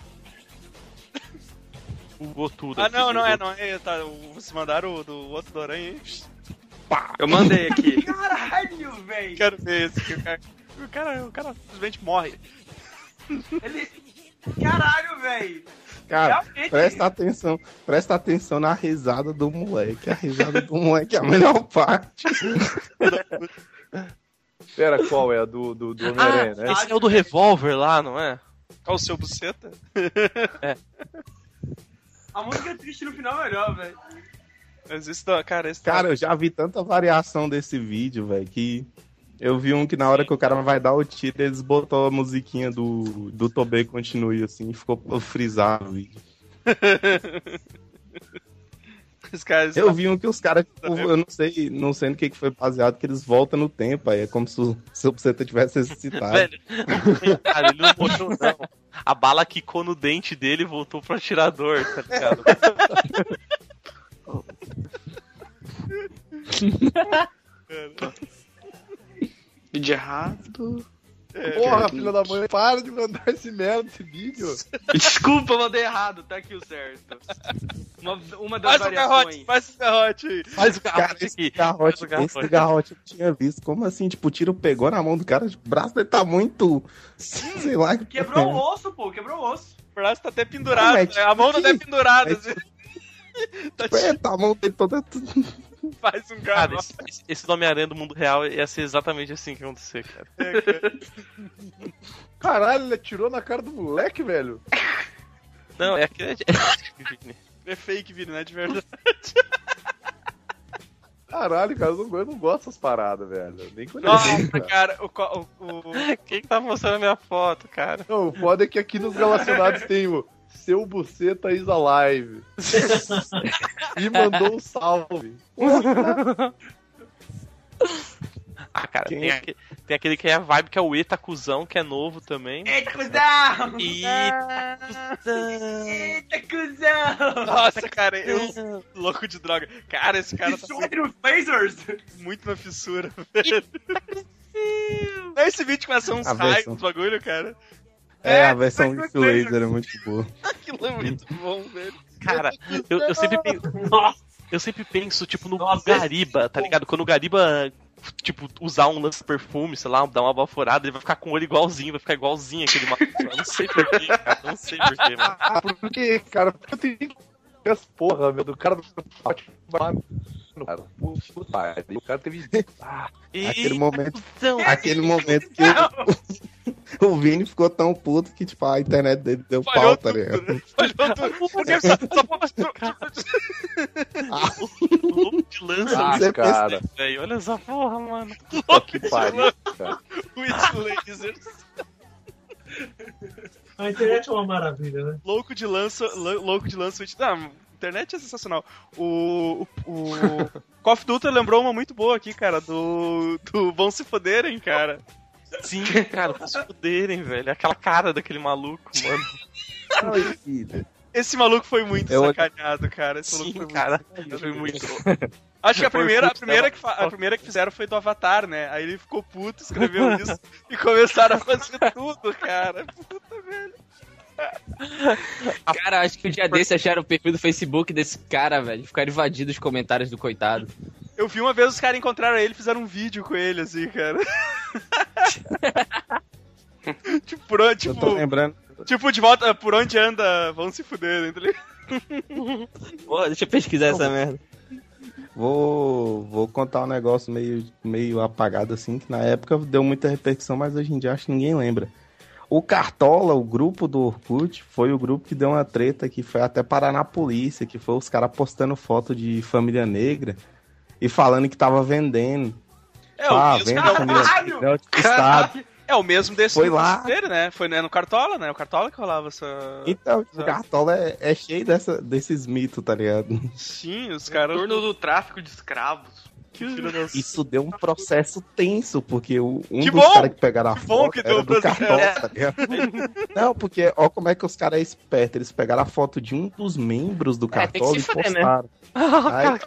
Bugou tudo. Ah, aqui, não, não é, não é. Tá, vocês mandaram o do outro do Aranha aí? Eu mandei aqui. [LAUGHS] Caralho, velho. Quero ver esse que o cara. O cara, o cara simplesmente morre. Ele. Caralho, velho. Cara, Realmente. presta atenção, presta atenção na risada do moleque. A risada do moleque é a melhor parte. [LAUGHS] Pera, qual é a do, do, do Homem-Aranha, né? Esse é o do revólver lá, não é? Olha o seu buceta. [LAUGHS] A música triste no final é melhor, velho. Mas esse da. Cara, esse Cara, eu já vi tanta variação desse vídeo, velho, que eu vi um que na hora que o cara vai dar o tiro, eles botou a musiquinha do, do Tobey Continue, assim, e ficou frisado. Eu [LAUGHS] vi um que os caras, tipo, eu não sei, não sei no que, que foi baseado, que eles voltam no tempo, aí é como se o seu buceta tivesse ressuscitado. Velho, cara, ele não morreu, não. A bala quicou no dente dele e voltou pro atirador, tá ligado? [LAUGHS] Vídeo errado. Porra, filha da mãe, para de mandar esse merda, esse vídeo. [LAUGHS] Desculpa, eu mandei errado, tá aqui o certo. Uma, uma das Faz o garrote, variações. faz o garrote aí. Faz o garrote esse aqui. garrote, Faz o garrote. esse garrote eu tinha visto. Como assim? Tipo, o tiro pegou na mão do cara, o braço dele tá muito. Sei lá. que Quebrou porra o é. osso, pô, quebrou o osso. O braço tá até pendurado, Não, é né? a mão tá até tipo- pendurada. é assim. Tá É, tá a mão dele toda. [LAUGHS] Faz um Cara, esse, esse- Homem-Aranha do mundo real ia ser exatamente assim que ia acontecer, cara. [LAUGHS] Caralho, ele atirou na cara do moleque, velho. Não, é aquele. É fake, Vini, não é de verdade. Caralho, cara, eu não, eu não gosto dessas paradas, velho. Nem quando Nossa, cara. cara, o, co- o, o- Quem que tá mostrando a minha foto, cara? Não, o foda é que aqui nos relacionados tem o seu buceta is alive. [LAUGHS] e mandou um salve. [LAUGHS] Ah, cara, Quem tem, é? aquele, tem aquele que é a vibe que é o Eta Cusão, que é novo também. Eita, cuzão! Eita, Eita, cuzão! Nossa, cara, eu louco de droga. Cara, esse cara tá Destroy with lasers! muito na fissura, velho. Esse vídeo começa uns raios, uns bagulho, cara. É, É, a versão de laser é muito boa. [LAUGHS] Aquilo é muito bom, velho. Cara, eu, eu sempre penso. Eu sempre penso, tipo, no Nossa, Gariba, tá ligado? Quando o Gariba, tipo, usar um lance perfume, sei lá, dar uma baforada, ele vai ficar com o olho igualzinho, vai ficar igualzinho aquele maluco. Eu não sei porquê, cara. Não sei porquê, mano. Ah, por quê, cara? Porque eu tenho as porra, meu, do cara do cara. Puta pariu, o cara teve. [LAUGHS] Ah, Aquele momento, Então, aquele momento que o, [LAUGHS] o Vini ficou tão puto que, tipo, a internet dele deu Falhou pau, tá ligado? né? Falhou tudo. [LAUGHS] Porque só, só o louco de lança, ah, cara. velho. Olha essa porra, mano. Puta que pariu, cara. with lasers. A internet é uma maravilha, né? Louco de lança, lou- louco de lança. Ah, internet é sensacional. O, o, o [LAUGHS] Call of Duty lembrou uma muito boa aqui, cara, do, do Vão Se Foderem, cara. Sim, [LAUGHS] cara, pra se fuderem, velho. Aquela cara daquele maluco, mano. Ai, filho. Esse maluco foi muito Eu- sacaneado, cara. Esse maluco Sim, foi muito cara. Foi muito. Acho que a primeira, a, primeira que fa- a primeira que fizeram foi do Avatar, né? Aí ele ficou puto, escreveu [LAUGHS] isso e começaram a fazer tudo, cara. Puta, velho. [LAUGHS] Cara, acho que o dia desse acharam o perfil do Facebook desse cara, velho. Ficaram invadidos os comentários do coitado. Eu vi uma vez os caras encontraram ele e fizeram um vídeo com ele, assim, cara. [LAUGHS] tipo, por onde, Eu tô tipo, lembrando. tipo, de volta, por onde anda, vão se fuder, né? tá ligado? [LAUGHS] Pô, deixa eu pesquisar essa merda. Vou, vou contar um negócio meio, meio apagado assim, que na época deu muita repercussão, mas hoje em dia acho que ninguém lembra. O Cartola, o grupo do Orkut, foi o grupo que deu uma treta que foi até parar na polícia, que foi os caras postando foto de família negra e falando que tava vendendo. É, o ah, é, o família mesmo, negra, é outro estado. é o mesmo desse Foi lá. dele, né? Foi né, no Cartola, né? O Cartola que rolava essa. Então, o Cartola é, é cheio dessa, desses mitos, tá ligado? Sim, os caras. Torno do tráfico de escravos. Isso deu um processo tenso, porque o, um Que dos caras que pegaram a Que foto que era do. Cartola, tá ligado? Não, porque ó como é que os caras é esperto. Eles pegaram a foto de um dos membros do É, Cartola se e fuder, né? postaram. [LAUGHS] Aí,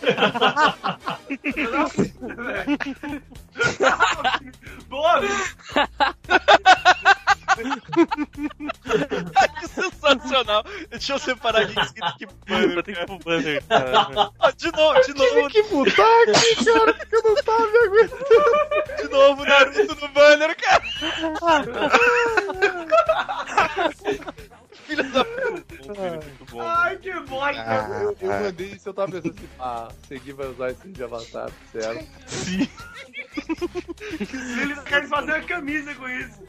[LAUGHS] [LAUGHS] Boa, [LAUGHS] que sensacional! Deixa eu separar aqui que que banner, Tem cara. que ir pro banner, cara. Ah, De novo, de novo, Que botar aqui, cara, porque eu não tava me aguentando. de novo, Naruto no banner, cara! [LAUGHS] Filha da Muito bom. Ai, que bosta! Ah, Eu, eu ah. mandei isso, eu tava pensando assim, ah, segui vai usar esse de avatar, certo? Eles querem fazer uma camisa com isso.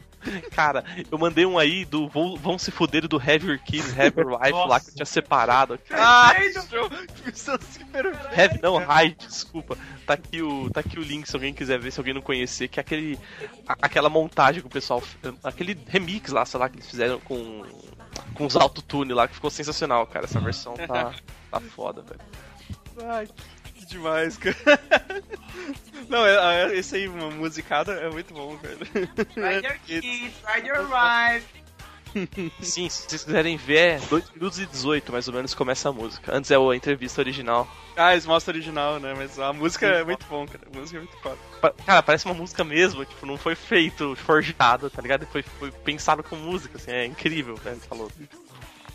Cara, eu mandei um aí do Vão, vão se fuder do Have Your Kids, Have Your Wife lá que eu tinha separado. Ah, show! Isso super... Have não, Hide, desculpa. Tá aqui, o, tá aqui o link se alguém quiser ver, se alguém não conhecer, que é aquele. a- aquela montagem que o pessoal. Aquele remix lá, sei lá, que eles fizeram com. Com os autotune lá, que ficou sensacional, cara. Essa versão tá, [LAUGHS] tá foda, velho. Ai, que demais, cara. [LAUGHS] Não, é, é- esse aí, uma musicada, é muito bom, velho. Ride your [LAUGHS] kids, ride your wife. Sim, se vocês quiserem ver, é 2 minutos e 18 mais ou menos começa a música. Antes é a entrevista original. Ah, eles mostram original, né? Mas a música é muito bom, cara. A música é muito foda. Cara, parece uma música mesmo, tipo, não foi feito forjado, tá ligado? Foi, foi pensado com música, assim, é incrível, né? Falou.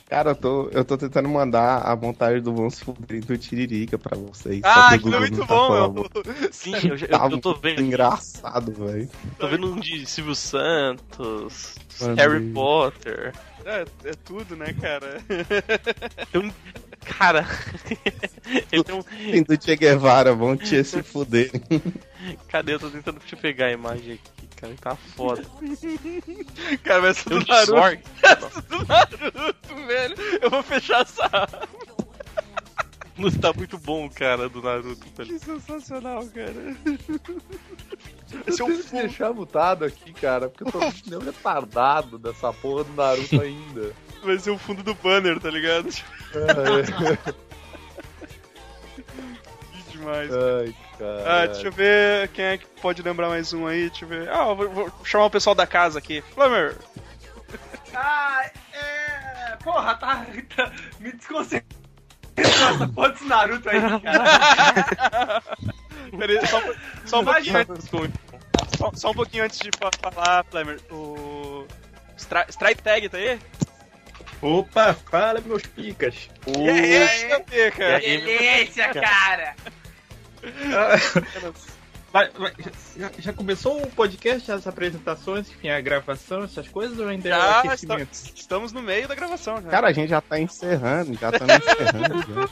Cara, eu tô, eu tô tentando mandar a montagem do Vamos Fuder do Tiririca pra vocês. Ah, que é muito tá bom, meu. Sim, eu, já- Tá eu, tô vendo. engraçado, velho. Tô vendo um de Silvio Santos, Mano. Harry Potter. É, é tudo, né, cara? [LAUGHS] Tem um. Cara. [LAUGHS] ele tem um. Tem do Che Guevara, vão te se fuder. [LAUGHS] Cadê? Eu tô tentando te pegar a imagem aqui, cara. Tá foda. [LAUGHS] Cara, mas um do de Naruto. [LAUGHS] Essa do Naruto, velho. Eu vou fechar essa. Não [LAUGHS] tá muito bom, cara, do Naruto. Que sensacional, cara. Esse é um deixar mutado aqui, cara, porque eu tô muito nem um retardado dessa porra do Naruto ainda. Vai ser o fundo do banner, tá ligado? Que demais. ai, cara. Ah, deixa eu ver quem é que pode lembrar mais um aí. Deixa eu ver. Ah, eu vou, vou chamar o pessoal da casa aqui. Flamer! [LAUGHS] Ah, é. Porra, tá. tá me desconcentrando [LAUGHS] porra desse Naruto aí, cara. [LAUGHS] Pera aí, só, um- só um pouquinho antes, só, só um pouquinho antes de fa- falar, Flamer. O. Stri Strike Tag tá aí? Opa, fala meus picas. E aí, HP, cara? Delícia, cara. [LAUGHS] Vai- vai- já, já começou o podcast, as apresentações, enfim, a gravação, essas coisas, ou ainda é Já aquecimento? está- estamos no meio da gravação, já. Cara, a gente já tá encerrando, já estamos encerrando.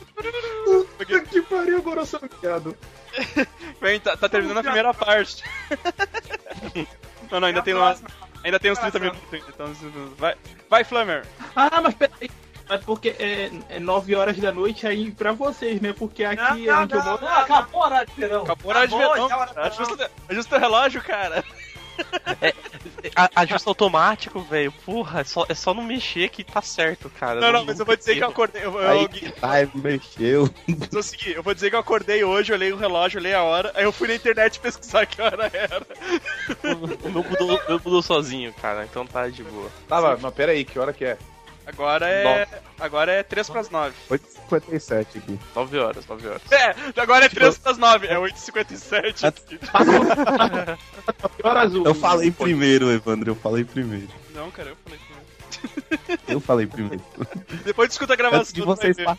Puta que pariu, agora eu sou viado. [LAUGHS] Vem, tá, tá terminando a primeira parte. [LAUGHS] não, não, ainda tem, uma, ainda tem uns 30 minutos. Então, vai, vai, Flamer. Ah, mas peraí. Mas porque é, é 9 horas da noite aí pra vocês, né? Porque aqui Não, onde eu não, moro. não, acabou a hora de verão. Acabou a hora de verão. Ajusta, ajusta o relógio, cara. A- Ajusta automático, velho. Porra, é só, é só não mexer que tá certo, cara. Não, não, mas eu vou dizer que eu acordei. Eu, eu, Aí eu, que ele mexeu. seguir, eu vou dizer que eu acordei hoje, olhei o relógio, olhei a hora, aí eu fui na internet pesquisar que hora era. O meu mudou, o meu mudou sozinho, cara. Então tá de boa. Tá, mas, mas pera aí, que hora que é? Agora é. Agora é 3 pras 9. 8h57 aqui. 9 horas, 9 horas. É, agora é 3 pras 9, é 8h57. [LAUGHS] Que horas o- Eu falei primeiro, Evandro, eu falei primeiro. Não, cara, eu falei primeiro. [LAUGHS] Eu falei primeiro. Depois discuta a gravação. Antes de vocês ver. par-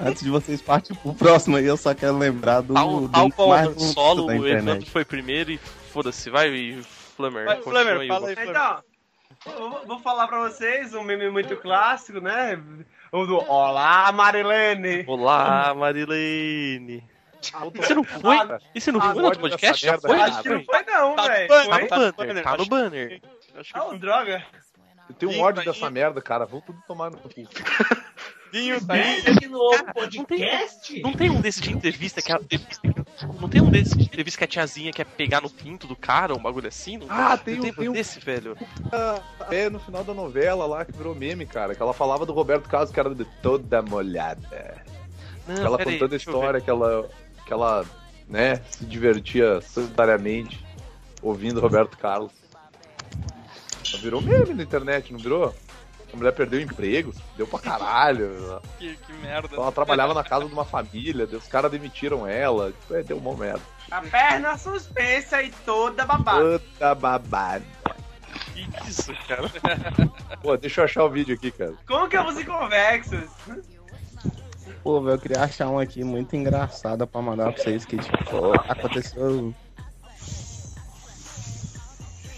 Antes de vocês partirem pro próximo aí, eu só quero lembrar do, Tal, do tal qual mais o bonito solo, da o internet. Evandro foi primeiro e foda-se, vai e Flamer. Vai, aí, fala aí, Flamer. Então, vou- vou falar pra vocês um meme muito clássico, né? O do Olá, Marilene. Olá, Marilene. Você não foi? Ah, E você não ah, foi no outro podcast? Já foi? Acho que não foi não, Tá no velho. banner, Tá tá no banner, tá no acho banner. Acho que Ah, droga. Eu tenho um ódio tá dessa merda, cara. Vão tudo tomar no cu. [LAUGHS] Vinho, tá aí. Aqui no Não podcast? Não tem um desse de entrevista que a. Não tem um desse de entrevista que a tiazinha quer pegar no pinto do cara, um bagulho assim? Não Ah, tem não um- tem um- desse, velho. É no final da novela lá que virou meme, cara. Que ela falava do Roberto Carlos, que era de toda molhada. Não, ela contando a história que ela, que ela, né, se divertia solitariamente ouvindo Roberto Carlos. Ela virou meme na internet, não virou? A mulher perdeu o emprego, deu pra caralho. [LAUGHS] Que, que merda. Ela trabalhava na casa de uma família, os caras demitiram ela. Tipo, é, deu uma merda. A perna suspensa e toda babada. Puta babada. Que isso, cara? [LAUGHS] Pô, deixa eu achar o vídeo aqui, cara. Como que é os convexos? Pô, velho, eu queria achar um aqui muito engraçada pra mandar pra vocês que, tipo, aconteceu.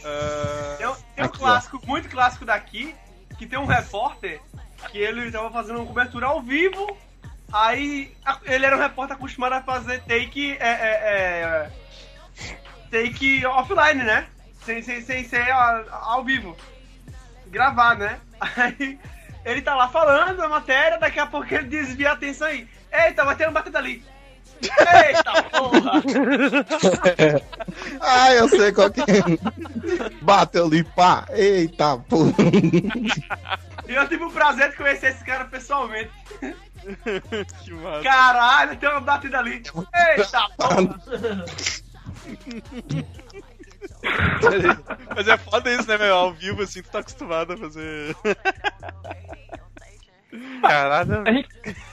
Ah, Tem, um- tem um Aqui, ó. clássico, muito clássico daqui, que tem um repórter que ele tava fazendo uma cobertura ao vivo. Aí ele era um repórter acostumado a fazer take. É, é, é, take offline, né? Sem, sem, sem ser ao vivo. Gravar, né? Aí ele tá lá falando a matéria, daqui a pouco ele desvia a atenção aí. Eita, vai ter um batendo ali. Eita porra! [LAUGHS] Ah, eu sei qual que é. Bateu ali, pá. Eita, pô. E eu tive o prazer de conhecer esse cara pessoalmente. [LAUGHS] que massa. Caralho, tem uma batida ali. Eita porra! [LAUGHS] Mas é foda isso, né, meu? Ao vivo, assim, tu tá acostumado a fazer. Caralho. A gente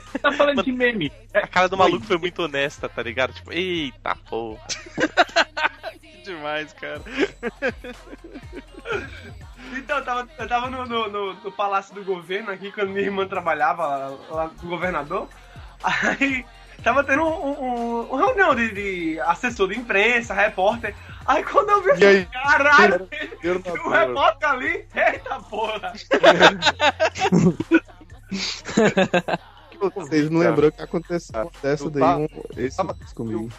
[LAUGHS] tá falando de meme. A cara do maluco foi muito honesta, tá ligado? Tipo, eita porra. Que [LAUGHS] demais, cara. Então, eu tava, eu tava no, no, no- no Palácio do Governo aqui, quando minha irmã trabalhava lá, lá com o governador. Aí tava tendo um, um, um reunião de, de assessor de imprensa, repórter. Aí quando eu vi assim, aí? caralho, Eu um não- repórter ali, eita porra! [LAUGHS] [LAUGHS] Vocês não lembrou que aconteceu dessa Eu daí tava- um, esse tava- comigo.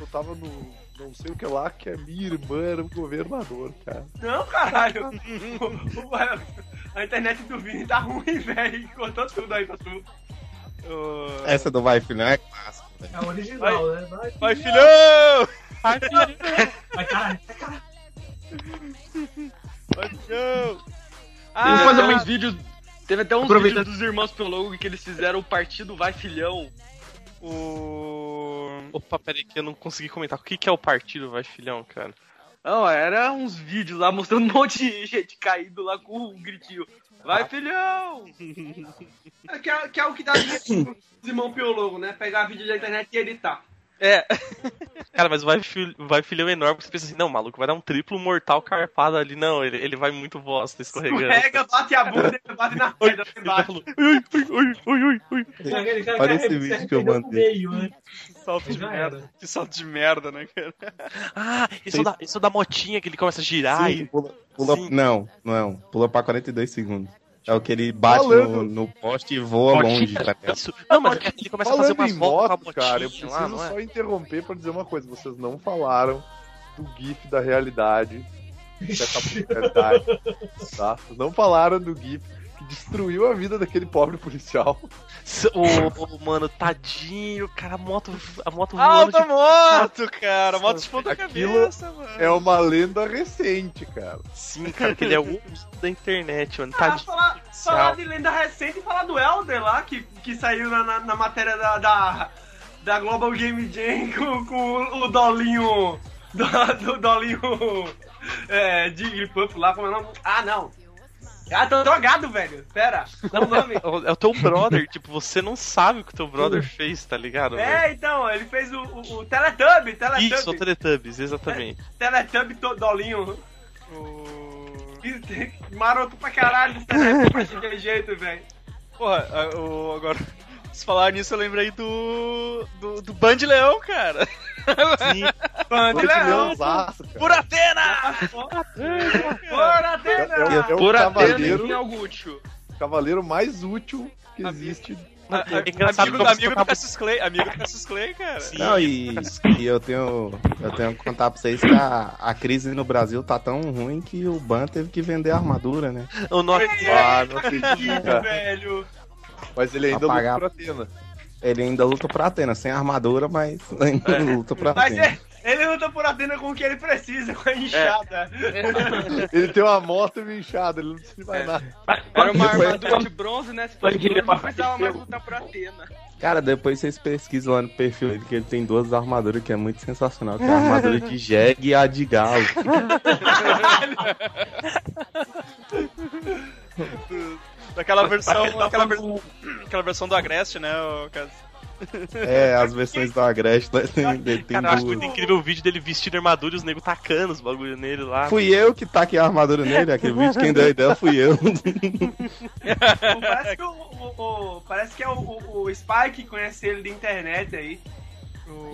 Eu tava no não sei o que lá, que a minha irmã era o governador, cara. Não, caralho! A internet do Vini tá ruim, velho. Cortou tudo aí pra tu. Essa do Vai Filhão é clássica. velho. É original, né? Vai, Vai, filhão! Vai, caralho. Vai, caralho. Vai, filhão! Vamos fazer mais vídeos. Teve até uns Aproveitando- vídeos dos irmãos Piologo que eles fizeram o partido Vai Filhão. O. Opa, peraí que eu não consegui comentar. O que, que é o partido Vai Filhão, cara? Não, era uns vídeos lá mostrando um monte de gente caído lá com um gritinho. Vai, filhão! [LAUGHS] É, que, é, que é o que dá pros irmãos Piologo, né? Pegar vídeo da internet e editar. É. [LAUGHS] Cara, mas o vai, fil... vai filhão enorme, porque você pensa assim, não, maluco, vai dar um triplo mortal carpado ali. Não, ele, ele vai muito bosta escorregando. Pega, bate a bunda e bate na pedra embaixo. Ui, ui, ui, ui, ui, ui. Aquele cara Olha esse vídeo que eu mandei. meio, né? Que salto de merda. Que salto de merda, né, cara? Ah, isso é, da, isso é da motinha que ele começa a girar Sim, e. pula, pula- Sim. não, não, pula pra 42 segundos. É o que ele bate Falando- no, no poste e voa longe. tá? Isso. Não, mas ele começa a fazer Falando umas em voltas moto, com a motinha cara, eu preciso lá, não é? só interromper pra dizer uma coisa. Vocês não falaram do GIF da realidade. Da capa da realidade. Tá? Vocês não falaram do GIF destruiu a vida daquele pobre policial. Ô, ô, mano, tadinho, cara, a moto, a moto Alta voando de... moto, cara! Moto de ponta Aquilo cabeça, mano. É uma lenda recente, cara. Sim, cara, que ele é o da internet, mano. Ah, Tadinho. falar, falar de lenda recente e falar do Elder lá, que, que saiu na, na, na matéria da, da, da Global Game Jam [LAUGHS] com, com o Dolinho. Do, do Dolinho. É, Jigglypuff lá, como é o nome? Ah, não. Ah, tô drogado, velho. Pera, dá [LAUGHS] o nome. É o teu brother, tipo, você não sabe o que o teu brother fez, tá ligado? velho? É, então, ele fez o, o, o Teletubby, Teletubby. Isso, o Teletubbies, exatamente. Teletubby to- Dolinho. Que- Maroto pra caralho esse Teletubby daquele jeito, velho. Porra, o, agora. Se falar nisso, eu lembrei do. do, do Band Leão, cara. Sim. Por Atena! É, Atena! Por Atena cavaleiro, em Augusto. cavaleiro mais útil que existe. A- a- É engraçado amigo do Cassius Clay, amigo do Cassius Clay, cara. Sim. Não, e, e eu tenho eu tenho que contar pra vocês que a, a crise no Brasil tá tão ruim que o Ban teve que vender a armadura, né? O nosso... Ah, não acredito. velho! Mas ele ainda Apagar. por Atena. Ele ainda luta pra Atena, sem armadura, mas [LAUGHS] ainda luta pra Mas Atena. é- ele luta por Atena com o que ele precisa, com a enxada. Ele tem uma moto e uma enxada, ele não precisa de mais nada. Era uma armadura de bronze, né? Se fosse bronze, não precisava mais lutar por Atena. Cara, depois vocês pesquisam lá no perfil dele que ele tem duas armaduras que é muito sensacional, que é a armadura de jegue e a de galo. [LAUGHS] [LAUGHS] Daquela versão. Aquela, ver- aquela versão do Agreste, né? O Cassius? É, as versões do Agreste né, tem, tem Cara, eu acho muito incrível o vídeo dele vestindo armadura e os negros tacando os bagulho nele lá. Fui eu que taquei a armadura nele, aquele vídeo quem deu a ideia fui eu. Parece que, o, o- o- parece que é o, o- o Spike que conhece ele de internet aí.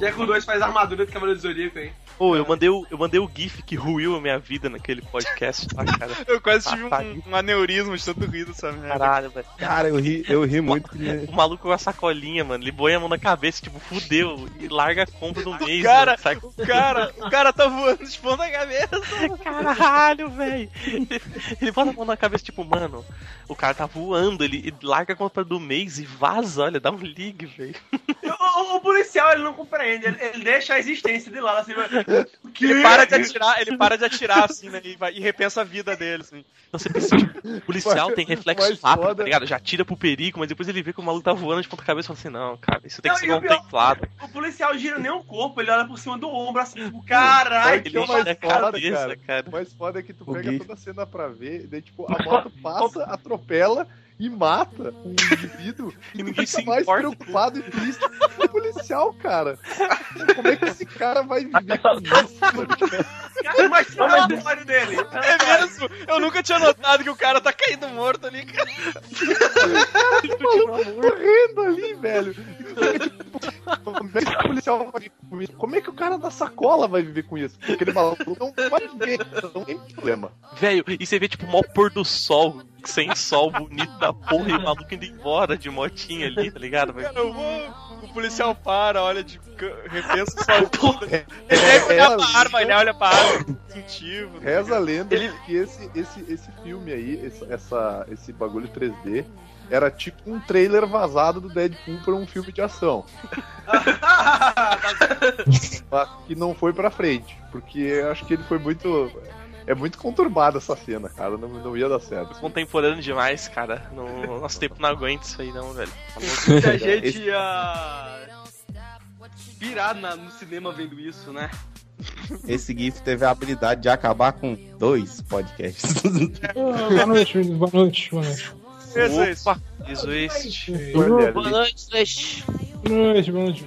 Já que o 2 faz armadura do Cavaleiro do Zodíaco aí. Pô, eu mandei, o, eu mandei o GIF que ruiu a minha vida naquele podcast lá, cara. Eu quase tive um, um aneurisma de tanto rir dessa merda. Caralho, velho. Cara, eu ri, eu ri muito. O maluco com a sacolinha, mano, ele põe a mão na cabeça, tipo, fudeu, e larga a compra no mês, cara, mano, sai- O cara, o cara tá voando de ponta cabeça. Caralho, velho. Ele bota a mão na cabeça, tipo, mano, o cara tá voando, ele larga a compra do mês e vaza, olha, dá um ligue, velho. O, o- o policial ele não compreende, ele, ele deixa a existência de lado assim. Que? Ele para de atirar, ele para de atirar, assim, né? E, vai- e repensa a vida dele, assim. Então você pensa, tipo, [LAUGHS] policial Mas- tem reflexo rápido, foda- tá ligado? Já tira pro perigo, mas depois ele vê que o maluco tá voando de ponta cabeça e fala assim, não, cara, isso tem que Não, ser e o pior- contemplado. O policial gira nem o corpo, ele olha por cima do ombro assim, tipo, caralho. Que é mais foda, cabeça, cara? cara. O mais foda é que tu O pega Gui. toda a cena pra ver, daí, tipo, a [LAUGHS] moto passa, atropela e mata um indivíduo e ninguém fica se mais importa. preocupado e triste com o policial, cara. Como é que esse cara vai viver com isso? tá? Cara, mas o relatório dele. É mesmo? Eu nunca tinha notado que o cara tá caindo morto ali, cara. O maluco morrendo ali, velho. Como é que o policial vai viver com isso? Como é que o cara da sacola vai viver com isso? Aquele maluco não vai viver, não tem problema. Velho, e você vê, tipo, o maior pôr do sol, sem sol, bonito da porra, e o maluco indo embora de motinha ali, tá ligado? Cara, eu vou. O policial para, olha de. repensa só tudo. Ele É, deve olhar é, pra arma, ele olha pra arma. Incentivo. Reza a lenda que esse, esse, esse filme aí, esse, essa, esse bagulho 3D, era tipo um trailer vazado do Deadpool pra um filme de ação. [LAUGHS] Mas que não foi pra frente, porque eu acho que ele foi muito. É muito conturbada essa cena, cara. Não, não ia dar certo. Contemporâneo demais, cara. No nosso tempo não aguenta isso aí, não, velho. Muita [LAUGHS] gente ia pirar na- no cinema vendo isso, né? Esse GIF teve a habilidade de acabar com dois podcasts. [LAUGHS] Ah, boa noite, meninos. Boa noite, boa noite. Isso, Opa, isso, este. Olha Boa noite. Boa noite, boa noite.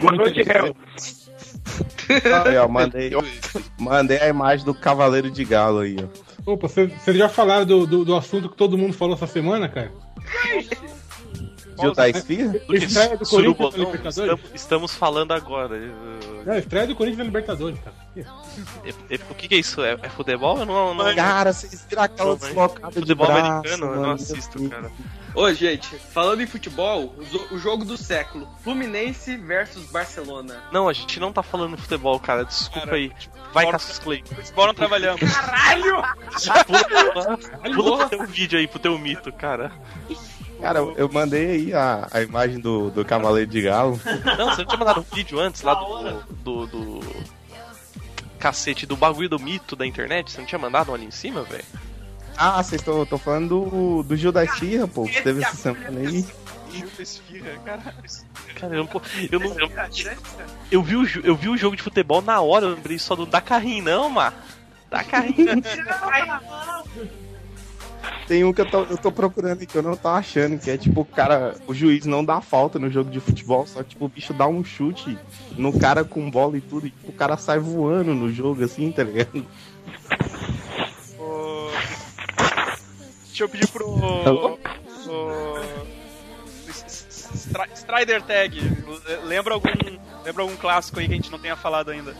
Boa noite, Hel. [LAUGHS] Aí, ó, mandei, mandei a imagem do Cavaleiro de Galo aí, ó. Opa, vocês já falaram do, do, do assunto que todo mundo falou essa semana, cara? Viu da Esfirra? Estreia do Corinthians na Libertadores? estamos, estamos falando agora. Não, estreia do Corinthians na Libertadores, cara. É- é- O que, que é isso? É, é futebol? Eu não, não, Cara, vocês viram aquela deslocada de futebol braço, americano, eu não mano. assisto, cara. Ô, gente, falando em futebol, o jogo do século, Fluminense versus Barcelona. Não, a gente não tá falando de futebol, cara. Desculpa Cara, aí. Vai, Cassius Clay. Futebol não trabalhamos. Pula, pula pro teu vídeo aí, pro teu mito, cara. Cara, eu mandei aí a, a imagem do, do Cavaleiro de Galo. Não, você não tinha mandado um vídeo antes lá do. do. do. Cacete, do bagulho do mito da internet? Você não tinha mandado um ali em cima, velho? Ah, vocês estão tô falando do, do Gil da Esfirra, pô, que teve essa semana aí. Esfirra, caralho. Cara, eu não. Eu, não eu, eu vi o, eu vi o jogo de futebol na hora, eu lembrei só do da carrinho, não, mano. Da carrinho. Tem um que eu tô, eu tô procurando aqui, que eu não tô achando, que é tipo, o cara, o juiz não dá falta no jogo de futebol, só que tipo, o bicho dá um chute no cara com bola e tudo, e tipo, o cara sai voando no jogo, assim, tá ligado? Ô, Deixa eu pedir pro. Stri- Strider Tag. Lembra algum, lembra algum clássico aí que a gente não tenha falado ainda?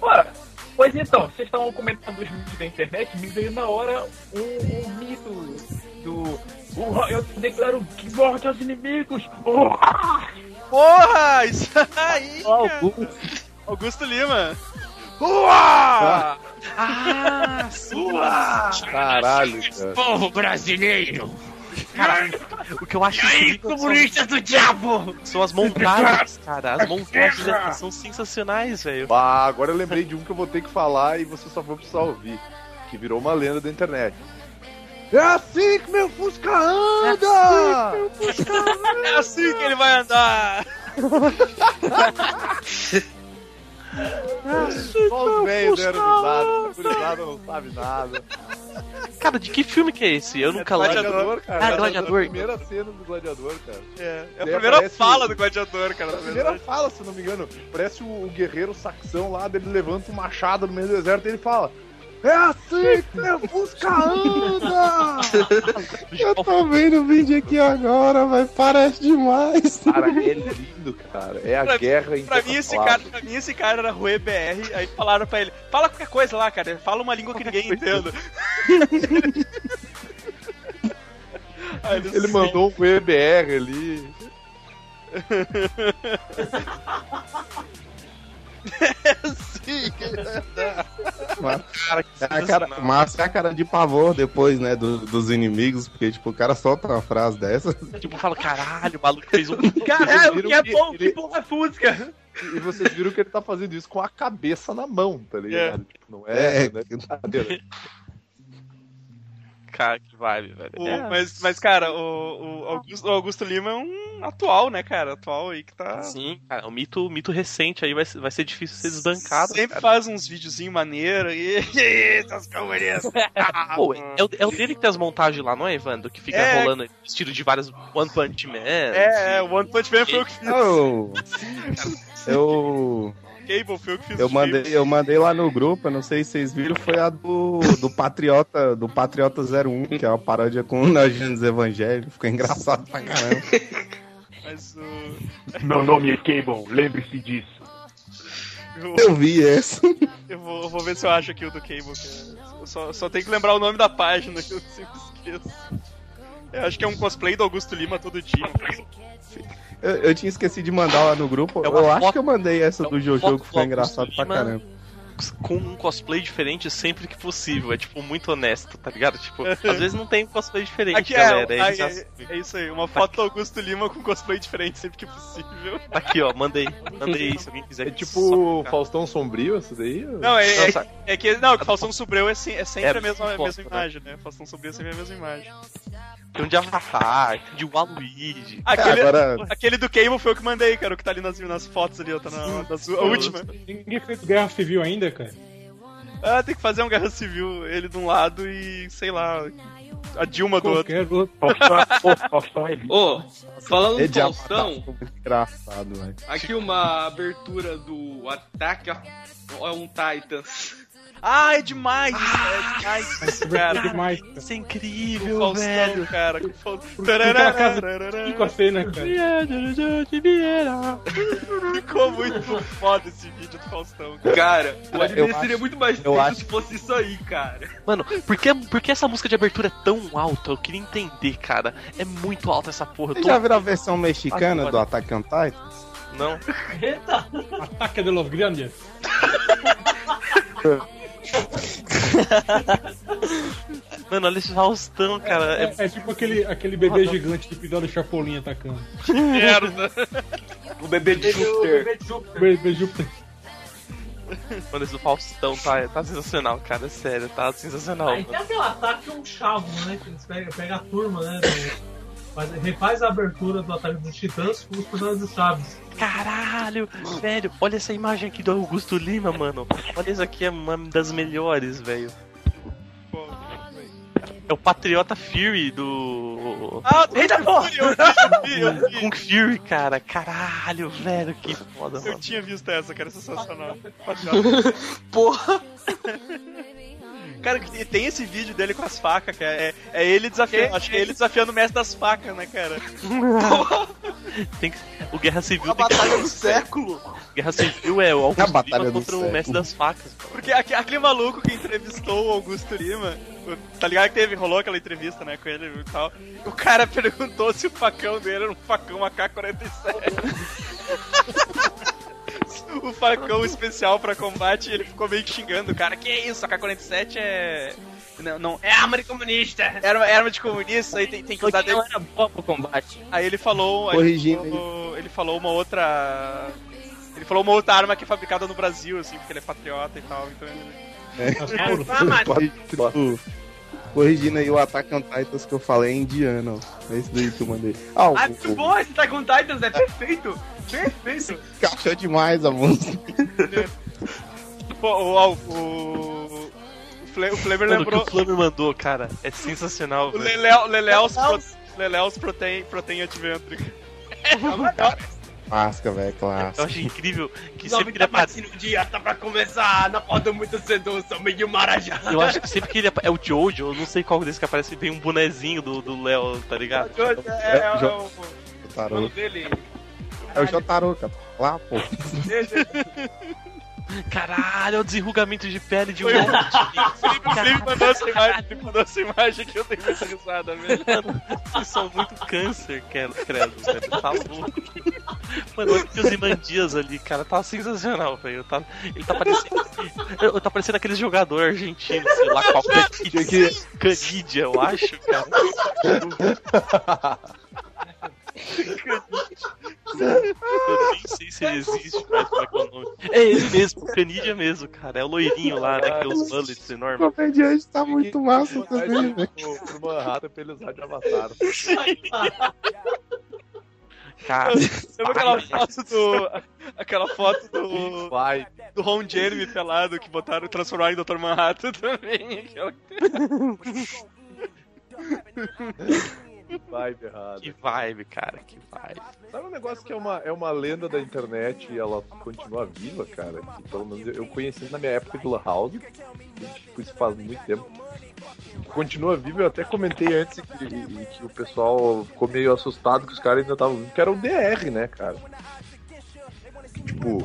Ora, pois então, vocês estavam comentando os mitos da internet, me veio na hora um, um mito do. "Oh, eu declaro que morte aos inimigos! Oh, [LAUGHS] Porra! Isso aí! cara. Augusto Lima! Uá! ah, Uá! Caralho, cara. Povo brasileiro! O que eu acho incrível são- Comunistas do diabo! são as montagens, cara. As [LAUGHS] montagens são sensacionais, velho. Ah, agora eu lembrei de um que eu vou ter que falar e você só vai precisar ouvir. Que virou uma lenda da internet. É assim que meu Fusca anda! É assim que [LAUGHS] ele vai andar! [LAUGHS] Só os velhos deram risada, gurizada não sabe nada. Cara, de que filme que é esse? Eu nunca lembro. Gladiador, cara. Ah, Gladiador. É a primeira cena do Gladiador, cara. É, é a primeira aparece fala do gladiador, cara. A na primeira verdade. fala, se eu não me engano, parece o, o guerreiro saxão lá, dele levanta um machado no meio do deserto e ele fala: É assim que meu Fusca anda! [LAUGHS] Eu tô vendo o vídeo aqui agora, vai parece demais. Cara, é lindo, cara. É a Pra- guerra em Pra mim, esse cara, pra mim, esse cara era Rue BR, aí falaram pra ele, fala qualquer coisa lá, cara, fala uma língua que ninguém entenda. [LAUGHS] Aí ele, Ele mandou um EBR ali. [LAUGHS] Sim, que ele vai andar. Mas, é a cara, mas é a cara de pavor depois, né, do- dos inimigos, porque, tipo, o cara solta uma frase dessa. Tipo, fala, caralho, o maluco fez um. [LAUGHS] Caralho, viram que é bom, que porra é fusca. E vocês viram que ele tá fazendo isso com a cabeça na mão, tá ligado? Tipo, não é, É. não é brincadeira. [LAUGHS] Cara, que vibe, velho. O- É. mas, mas, cara, o, o Augusto, o Augusto Lima é um atual, né, cara? Atual aí que tá. Sim, cara, o mito, mito recente aí vai, ser- vai ser difícil ser desbancado. Sempre cara. faz uns videozinhos maneiros [LAUGHS] e. Essas comunistas. Pô, é, o, é o dele que tem as montagens lá, não é, Evandro? Que fica É. rolando vestido de vários One Punch Man. É, é, o One Punch Man foi eu que fiz. [LAUGHS] Eu. Eu. Cable foi eu que fiz. Eu o mandei, eu mandei lá no grupo, eu não sei se vocês viram, foi a do, do Patriota, do Patriota 01, que é uma paródia com o Nojinhos Evangelho. Ficou engraçado pra caramba. Mas o. Meu nome é Cable, lembre-se disso. Eu, Eu vi essa. eu vou, eu vou ver se eu acho aqui o do Cable. Eu só, só tenho que lembrar o nome da página [LAUGHS] que eu sempre esqueço. Eu acho que é um cosplay do Augusto Lima todo dia. Eu, eu tinha esquecido de mandar lá no grupo. É eu acho foto- que eu mandei essa é do Jojo, foto que foi do engraçado pra caramba. Com um cosplay diferente sempre que possível. É tipo muito honesto, tá ligado? Tipo, às vezes não tem um cosplay diferente, Aqui é, galera. aí aí, é, é isso aí, uma foto do Augusto Lima com cosplay diferente sempre que possível. Tá aqui, ó, mandei. Mandei se alguém quiser. É tipo Faustão Sombrio, isso daí? Não, é, é, Nossa. é que não, que Faustão Sobreu é, se- é sempre É a mesma, a foto, mesma né? imagem, né? Faustão Sobreu é sempre a mesma imagem. Tem um de Avatar, tem de Waluigi. Aquele, agora- aquele do Cable foi o que mandei, cara, o que tá ali nas, nas fotos ali, ó, tá na, nas- a última. Ninguém fez Guerra Civil ainda, cara. Ah, tem que fazer um Guerra Civil, ele de um lado e, sei lá, a Dilma do outro. Qualquer outro. Ô, é Ô, falando É do de Faustão, engraçado, velho. aqui uma abertura do Attack on Titans. Ah, é demais! é demais, É cara. demais, cara. Isso é O incrível, Faustão, velho. cara. com o Faustão. Aquela casa com a cena, cara. Ficou muito foda esse vídeo do Faustão, cara. Cara, o anime eu seria acho- muito mais acho- se fosse isso aí, cara. Mano, por que, por que essa música de abertura é tão alta? Eu queria entender, cara. É muito alta essa porra. Tô... já viram a versão mexicana Ah, do Attack on Titans? Não. Eita! Ataque de los Grandes. [LAUGHS] Mano, olha esse Faustão, cara. É... É, é tipo aquele, aquele bebê gigante do episódio do Chapolin atacando. Merda. [LAUGHS] O bebê de Ele, o Júpiter. bebê de Júpiter. Bebê Júpiter. Mano, esse do Faustão tá, tá sensacional, cara. É sério, tá sensacional. Aí tem aquele ataque um chavo, né? Que eles pegam, pegam a turma, né? Do- faz- refaz a abertura do ataque dos titãs com os personagens do Chaves. Caralho, velho, olha essa imagem aqui do Augusto Lima, mano. Olha isso aqui, é uma das melhores, velho. É o Patriota Fury do. Ah, eita porra! Eu eu eu. Kung Fury, cara. Caralho, velho, que foda, Eu mano. tinha visto essa, cara, sensacional. [LAUGHS] Porra! [LAUGHS] Cara, que tem esse vídeo dele com as facas, cara. É, é ele desafiando. Acho que é ele desafiando o mestre das facas, né, cara? [LAUGHS] Tem que- O Guerra Civil A tem que- batalha do século. Guerra Civil é o Augusto A batalha Lima do contra o século. Mestre das Facas. Porque aque- aquele maluco que entrevistou o Augusto Lima, o- tá ligado que teve, rolou aquela entrevista, né, com ele e tal. O cara [LAUGHS] perguntou se o facão dele era um facão AK-47. [LAUGHS] o facão especial pra combate, e ele ficou meio que xingando o cara. Que isso, AK-47 é... Não, não, é arma de comunista. Era é arma de comunista, aí tem, tem que usar... Porque não era boa pro combate. Aí ele falou... aí ele Corrigindo falou, ele falou uma outra... Ele falou uma outra arma que é fabricada no Brasil, assim, porque ele é patriota e tal, então ele... As porras. Tipo, corrigindo aí o Attack on Titans que eu falei é indiano. É esse daí que eu mandei. Ah, o, Ah, muito bom esse Attack on Titans, é perfeito! Perfeito! [LAUGHS] encaixou demais a música. [LAUGHS] Pô, o, o, o, o Fle- o Flamer Mano, o que lembrou. o Flamer mandou, cara, é sensacional, O Leléus Protein, Protein Adventure. [LAUGHS] Clássica, velho, Eu clássica. acho incrível que sempre que ele da aparece. Patino Dia tá pra começar, na porta muito sedução, meio marajá. Eu acho que sempre que ele é o Jojo, eu não sei qual desse que aparece, vem um bonezinho do do Léo, tá ligado? É, é, é, Jo- o- o Jotaro. É o Jotaro, cara. Lá, pô. [LAUGHS] Caralho, é o desenrugamento de pele de um homem. O [LAUGHS] Felipe mandou essa imagem, ele mandou essa imagem que eu dei muita risada, velho. Mano, vocês são muito câncer, credo, credo, velho. Tá louco. Mano, olha que os Imandias ali, cara, tá sensacional, velho. Tá, ele tá parecendo. eu- Tá parecendo aquele jogador argentino, sei lá qual que... Canidia, eu acho, cara. [LAUGHS] Eu nem sei se ele existe, é que é o nome. É ele mesmo, o Canidia mesmo, cara. É o loirinho lá, né? Que os mullets O enormes. comediante tá muito massa também, velho. pro, pro Manhattan pra ele usar de avatar. Cara, Lembra aquela foto do. Aquela foto do. Vai. Do Ron Jeremy pelado que botaram transformaram em Dr. Manhattan também. Aquela... [LAUGHS] Vibe errado. que vibe, cara, que vibe. Sabe um negócio que é uma, é uma lenda da internet e ela continua viva, cara? Que pelo menos eu- eu conheci na minha época de La House. Tipo, isso faz muito tempo. Continua vivo, eu até comentei antes que, e- que o pessoal ficou meio assustado que os caras ainda estavam vivos, que era o DR, né, cara? Tipo,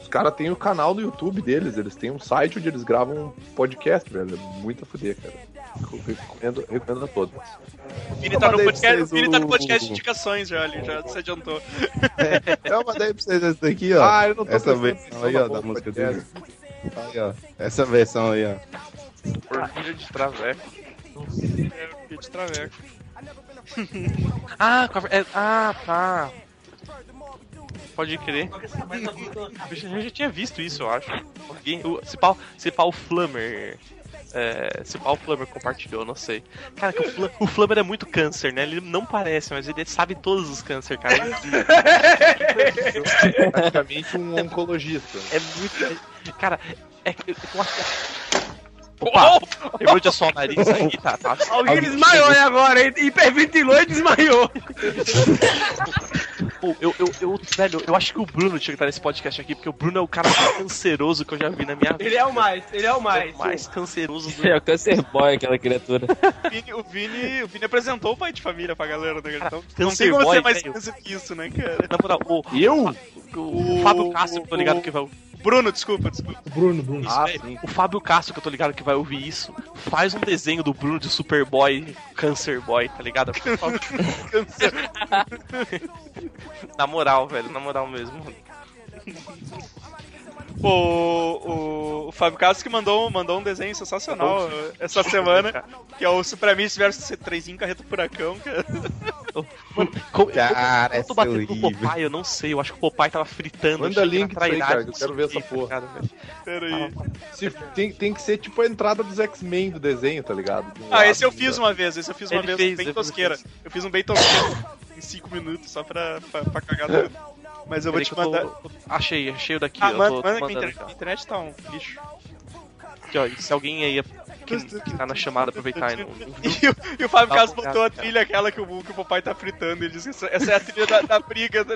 os caras têm o canal no YouTube deles, eles têm um site onde eles gravam um podcast, velho. É muito a fuder, cara. Eu recomendo, recomendo a todos. O Vini tá no podcast, o Vini tá no podcast de indicações já ali, já se adiantou. [LAUGHS] Eu mandei pra vocês essa daqui, ó. Ah, eu não tô Essa versão aí, ó, da música dele. Aí, ó. Essa versão aí, ó. Orgulho de traveco. É, de traveco. [LAUGHS] Ah, é- ah, tá. Pode crer. [LAUGHS] Eu já, tinha visto isso, eu acho. Alguém, o, se, pau, se pau Flammer. É, se o Flammer compartilhou, não sei. Cara, que o, Flam, o é muito câncer, né? Ele não parece, mas ele sabe todos os câncer, cara. É praticamente um oncologista. É muito. é- cara, é que eu, que. Opa! Quebrou de assar o nariz aqui, tá? tá. Alguém desmaiou aí agora, hein? hiperventilou e desmaiou. Pô, eu, eu, eu, velho, eu acho que o Bruno tinha que estar nesse podcast aqui, porque o Bruno é o cara mais canceroso que eu já vi na minha vida. Ele é o mais, ele é o mais. o mais canceroso do É o Cancer Boy, aquela criatura. O [LAUGHS] Vini, o, Vini, o Vini apresentou o pai de família pra galera, né? Então, não tem Cancer como boy, ser mais câncer que isso, né, cara? Na moral, o, Eu? o, o Fábio Castro, tô ligado que vai. Bruno, desculpa, desculpa. Bruno, Bruno. Ah. O Fábio Castro, que eu tô ligado que vai ouvir isso, faz um desenho do Bruno de Superboy, Cancer Boy, tá ligado? [LAUGHS] Na moral, velho, na moral mesmo. O, o, o Fábio Castro que mandou, mandou um desenho sensacional essa semana, que é o Supremist versus C3 Carreta Furacão, cara. [LAUGHS] Mano, como, Cara, eu, eu tô batendo essa é no horrível. Popeye, eu não sei, eu acho que o Popeye tava fritando. Manda que link disso aí, cara, que eu quero ver essa porra. cara, velho. Pera aí. Se- tem, tem que ser tipo a entrada dos X-Men do desenho, tá ligado? Um Ah, lado, esse eu do fiz uma vez, esse eu fiz uma Ele vez fez, bem tosqueira. fez. Eu fiz um bem tosqueiro [LAUGHS] em 5 minutos, só pra, pra, pra cagar tudo. Mas eu vou Peraí te que eu tô- mandar. Achei, achei o daqui. Ah, eu manda, tô, manda tô minha mandando internet, tá um lixo. Aqui, ó, se alguém aí que, que tá na chamada aproveitar e não, [LAUGHS] E o, e o Fábio Tá Castro botou a cara. trilha aquela que o, que o papai tá fritando. Ele disse que essa, essa é a trilha da, da briga. Tá.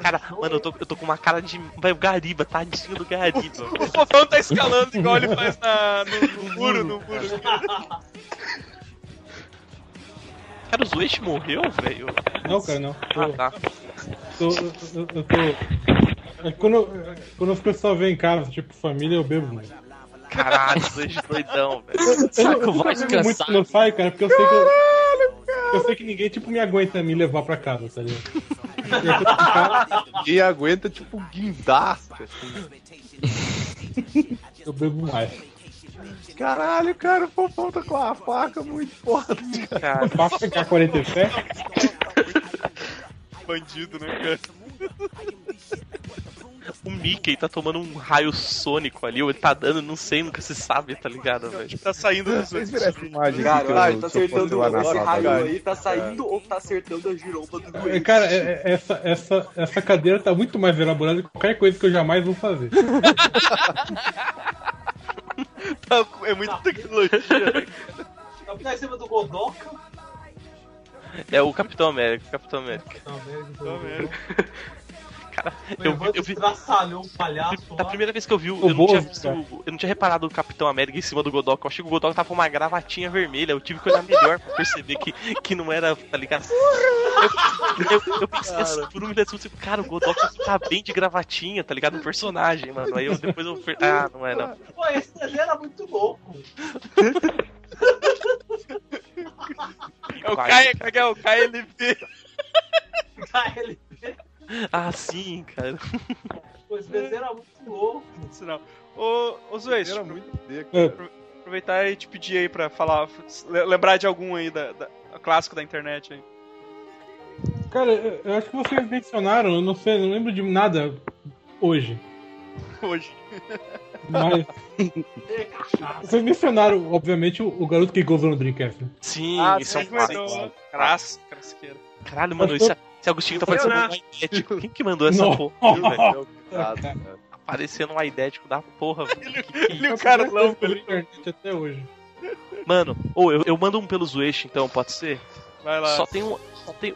Cara, mano, eu tô, eu tô com uma cara de. Vai, o Gariba, tadinho do Gariba. [LAUGHS] O fofão tá escalando igual ele faz na, no, no muro, no muro. Cara, o Zuete morreu, velho? Não, cara, não. Ah, tá. Tô, eu, eu- eu tô. é Quando, eu- quando as pessoas vêm em casa, tipo família, eu bebo muito. Caralho, Zuete doidão, [LAUGHS] velho. Eu, Saco eu vai bebo muito eu saio, cara, porque eu sei que. Eu, eu sei que ninguém, tipo, me aguenta me levar pra casa, tá ligado? Eu cara- E aguenta tipo um guindaste, assim. Eu bebo mais. Caralho, cara, o Fofão tá com a faca muito foda. Cara, Faca K-47? [LAUGHS] Bandido, né, cara? [LAUGHS] o Mickey tá tomando um raio sônico ali, ou ele tá dando, não sei, nunca se sabe, tá ligado, velho? Tá saindo dos Vocês viram essa imagem Cara, ah, tá acertando esse raio aí, tá saindo ou tá acertando a giromba do É, doente? Cara, é- é- essa, essa, essa cadeira tá muito mais elaborada que qualquer coisa que eu jamais vou fazer. [LAUGHS] Tá- é muita tecnologia. né? Tá em cima do Godoka. É o Capitão América, o Capitão América. Não, velho. Tá vendo? Cara, eu, vi- eu vi. Estraçalhou um palhaço Da primeira vez que eu vi, O eu não, tinha visto, cara. eu não tinha reparado o Capitão América em cima do Godok. Eu achei que o Godok tava com uma gravatinha vermelha. Eu tive que olhar melhor pra perceber que, que não era, tá ligado? Eu, eu, eu pensei assim, por um minuto, eu cara, o Godok tá bem de gravatinha, tá ligado? Um personagem, mano. Aí eu depois eu. Ah, não é não. Pô, esse desenho era muito louco. [LAUGHS] É o como é é? o KLB. KLB. Ah, sim, cara. Pois desenho era muito louco. Sinal. Ô, ô Zuez, Era muito D, cara. aproveitar e te pedir aí pra falar, le- lembrar de algum aí, da, da- clássico da internet aí. Cara, eu eu acho que vocês mencionaram, eu não sei, não lembro de nada hoje. Hoje. [LAUGHS] Mas. [LAUGHS] vocês mencionaram, obviamente, o, o garoto que gozou no Dreamcast. né? Sim, Ah, isso é um clássico. Crasqueira. Caralho, mano, esse, esse Agostinho tá parecendo um idético. Quem que mandou essa Não. porra? viu, velho? Meu Deus, cara. Parecendo um idético da porra, velho. Que que é Ele o cara não, na internet até hoje. Mano, ou eu, eu mando um pelo Zueixa, então, pode ser? Vai lá. Só tem um. Só tem.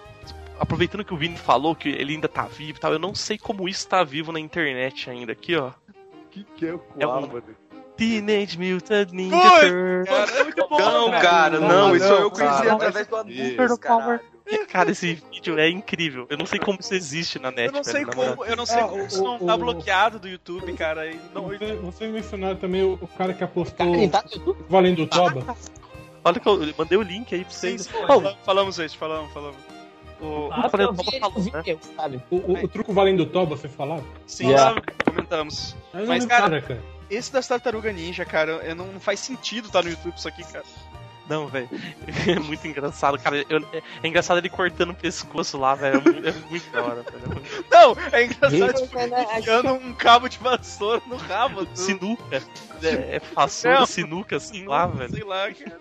Aproveitando que o Vini falou que ele ainda tá vivo e tal, eu não sei como isso tá vivo na internet ainda. Aqui, ó. Que, que é o É um- Coabra? Teenage Mutant Ninja Turtles. Cara, é muito bom, Não, cara. cara, Não, não, isso não, eu conheci cara. através do. Anubis, caralho. Cara, esse vídeo é incrível. Eu não sei como isso existe na net, Eu não sei velho, como, eu não sei Ah, como o- isso não o- tá o- bloqueado do YouTube, cara. e Não, Você- Vocês mencionaram também o, cara que apostou Cara, tá valendo o Toba. Olha que eu mandei o link aí pra vocês. sim. Fala- falamos isso, falamos, falamos. O, Ah, eu vi ele né? sabe? O, o, o truco valendo o Toba, vocês falaram? sim, Yeah. comentamos. Mas, lembro cara, cara. Esse das Tartaruga Ninja, cara, eu não, não faz sentido tá no YouTube isso aqui, cara. Não, velho. [LAUGHS] É muito engraçado, cara. Eu- é, é engraçado ele cortando o pescoço lá, velho. É muito, é muito da hora, velho. É Não, é engraçado, tipo, enfiando um cabo de vassoura no rabo. do- Sinuca. É, é vassoura, Não. sinuca, assim lá, velho. Sei lá, cara.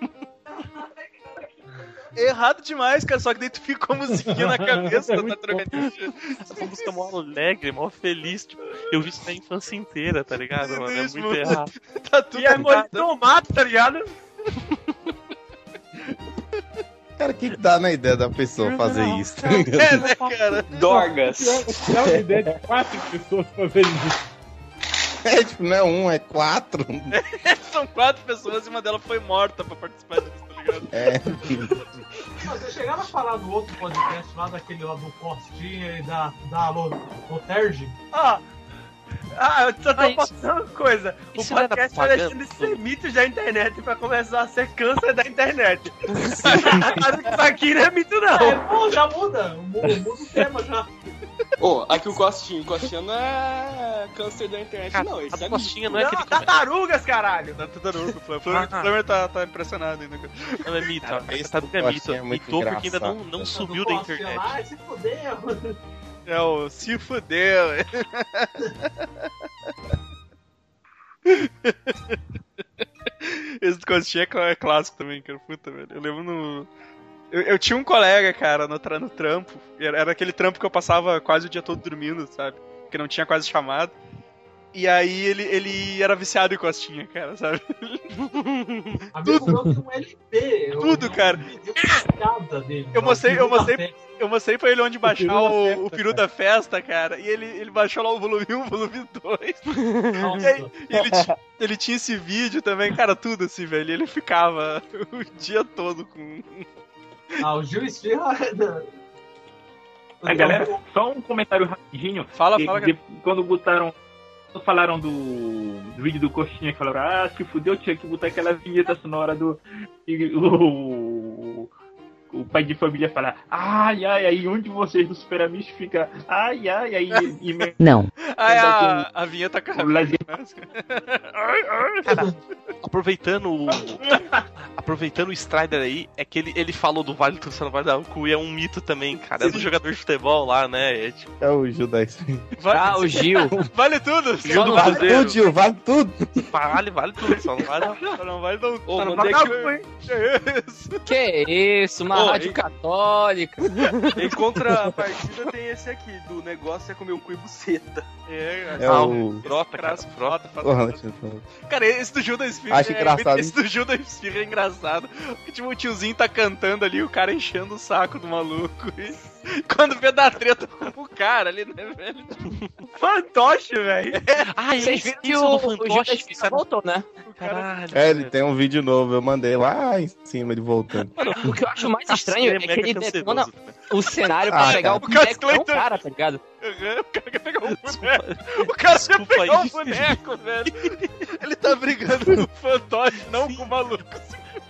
É errado demais, cara, só que daí tu fica com a [LAUGHS] musiquinha na cabeça É Tartaruga Ninja. Essa música é mó alegre, mó feliz. Tipo, eu vi isso na infância inteira, tá ligado, mano? É muito errado. [LAUGHS] Tá tudo E aí, molho errado. de tomate, tá ligado? Cara, o que, que dá na ideia da pessoa fazer isso? tá ligado? É, né, cara? Dorgas. Tinha uma ideia de quatro pessoas fazerem isso. É tipo, não é um, é quatro. [LAUGHS] São quatro pessoas e uma delas foi morta pra participar disso, tá ligado? É. Mas vocês chegaram a falar do outro podcast lá, daquele lá do Costinha e da, da Lo- Loterge? Ah, ah, eu só tô Ah, passando uma coisa. O isso não podcast propaganda? deixando de ser mitos da internet pra começar a ser câncer da internet. [LAUGHS] Isso aqui não é mito, É, não. pô, já muda. Muda, muda o tema já. Ô, aqui o Costinho. Costinha não é câncer da internet, Cara, não. Isso a é costinha não é Não, aquele. tartarugas, caralho. Da Tartaruga, o Ah. Flamer tá, tá impressionado ainda. Não é mito, Cara, esse tartaruga é mito. Mitou porque ainda não, não Do subiu da internet. Lá, se fudeu. É o se fudeu. Esse do Costinha é é clássico também, cara. Puta, velho. Eu lembro no. Eu, eu tinha um colega, cara, no, no trampo. Era, era aquele trampo que eu passava quase o dia todo dormindo, sabe? Que não tinha quase chamado. E aí ele, ele era viciado em Costinha, cara, sabe? Amigo meu tem um LP. Tudo, cara. Eu piada dele. Eu mostrei- eu mostrei-. Eu mostrei pra ele onde baixar peru o, festa, o peru da festa, cara. E ele, ele baixou lá o volume 1, o [LAUGHS] volume 2. Nossa. E aí, ele, ele tinha esse vídeo também, cara, tudo assim, velho. E ele ficava [LAUGHS] o dia todo com. Ah, o Gil Esfirra. A galera, só um comentário rapidinho. Fala, fala, de- quando botaram. Falaram do, do vídeo do Coxinha, que falaram, ah, se fudeu, tinha que botar aquela vinheta sonora do. E o, o pai de família fala, ai, ai, aí um de vocês do Super Amigos fica, ai, ai, aí. E, e Não. É a, a vinheta com a o Lazinho Cara, [LAUGHS] aproveitando o. aproveitando o Strider aí, é que ele, ele falou do Vale do Vale da Cu e é um mito também, cara. É do jogador de futebol lá, né? É tipo. É o Gil da. Vale, Ah, o Gil. vale tudo. Gil do Vale Cruzeiro. tudo, Gil, vale tudo. Vale, vale tudo, só não vale. Só Não vale dar um. Ô, Só não vale [LAUGHS] Que isso? Que isso, uma Ô, rádio e- católica. [LAUGHS] Em contrapartida tem esse aqui, do negócio é comer o cu e buceta. É, É Ah, o. Frota, cara, Frota, frota. Cara, esse do Gil Acho é, engraçado. Esse do da Esfirra é engraçado. Porque, tipo, o tiozinho tá cantando ali, o cara enchendo o saco do maluco. E [LAUGHS] quando vê da treta com o cara ali, né, velho? Fantoche, velho. Ah, é Vocês viram que o, o fantoche. Isso era- voltou, né? O cara Caralho. É, ele tem um vídeo novo, eu mandei lá em cima ele voltando. Mano, o que eu acho mais estranho é que ele detona o cenário pra Ah, pegar cara. o O boneco do cara, tá ligado? Uhum, O cara quer pegar um boneco. O cara quer pegar um aí. boneco, velho. Ele tá brigando com o fantoche, não com o maluco.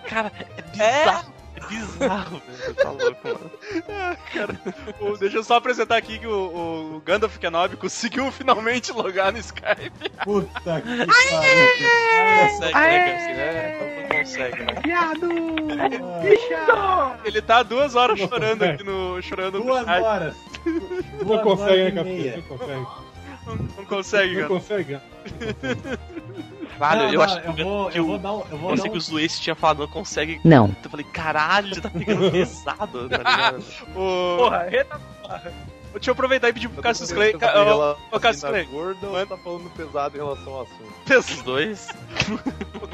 Cara, é bizarro. É bizarro, velho. Tá louco, mano. [LAUGHS] Cara, o- deixa eu só apresentar aqui que o, o Gandalf Kenobi conseguiu finalmente logar no Skype. Puta que Não consegue, né, Garcia? né? Não consegue, né? Ele tá duas horas Não chorando consegue. aqui no. chorando no Duas chat. horas. Não consegue, né. Capitão? Não consegue. Não consegue, Não cara. consegue. Caralho, Não, eu não, acho eu vou- que eu o- vou dar um- eu vou pensei dar um- que o Zueste tinha falado não consegue. Não. Eu falei, caralho, tá pegando [LAUGHS] pesado, tá ligado? [LAUGHS] O... Porra, eita porra. Deixa eu aproveitar e pedir pro Cassius Clay. Clay. Ca- Ô, ô, Cassius Clay. gorda ou tá falando pesado em relação ao assunto? [LAUGHS] Os dois.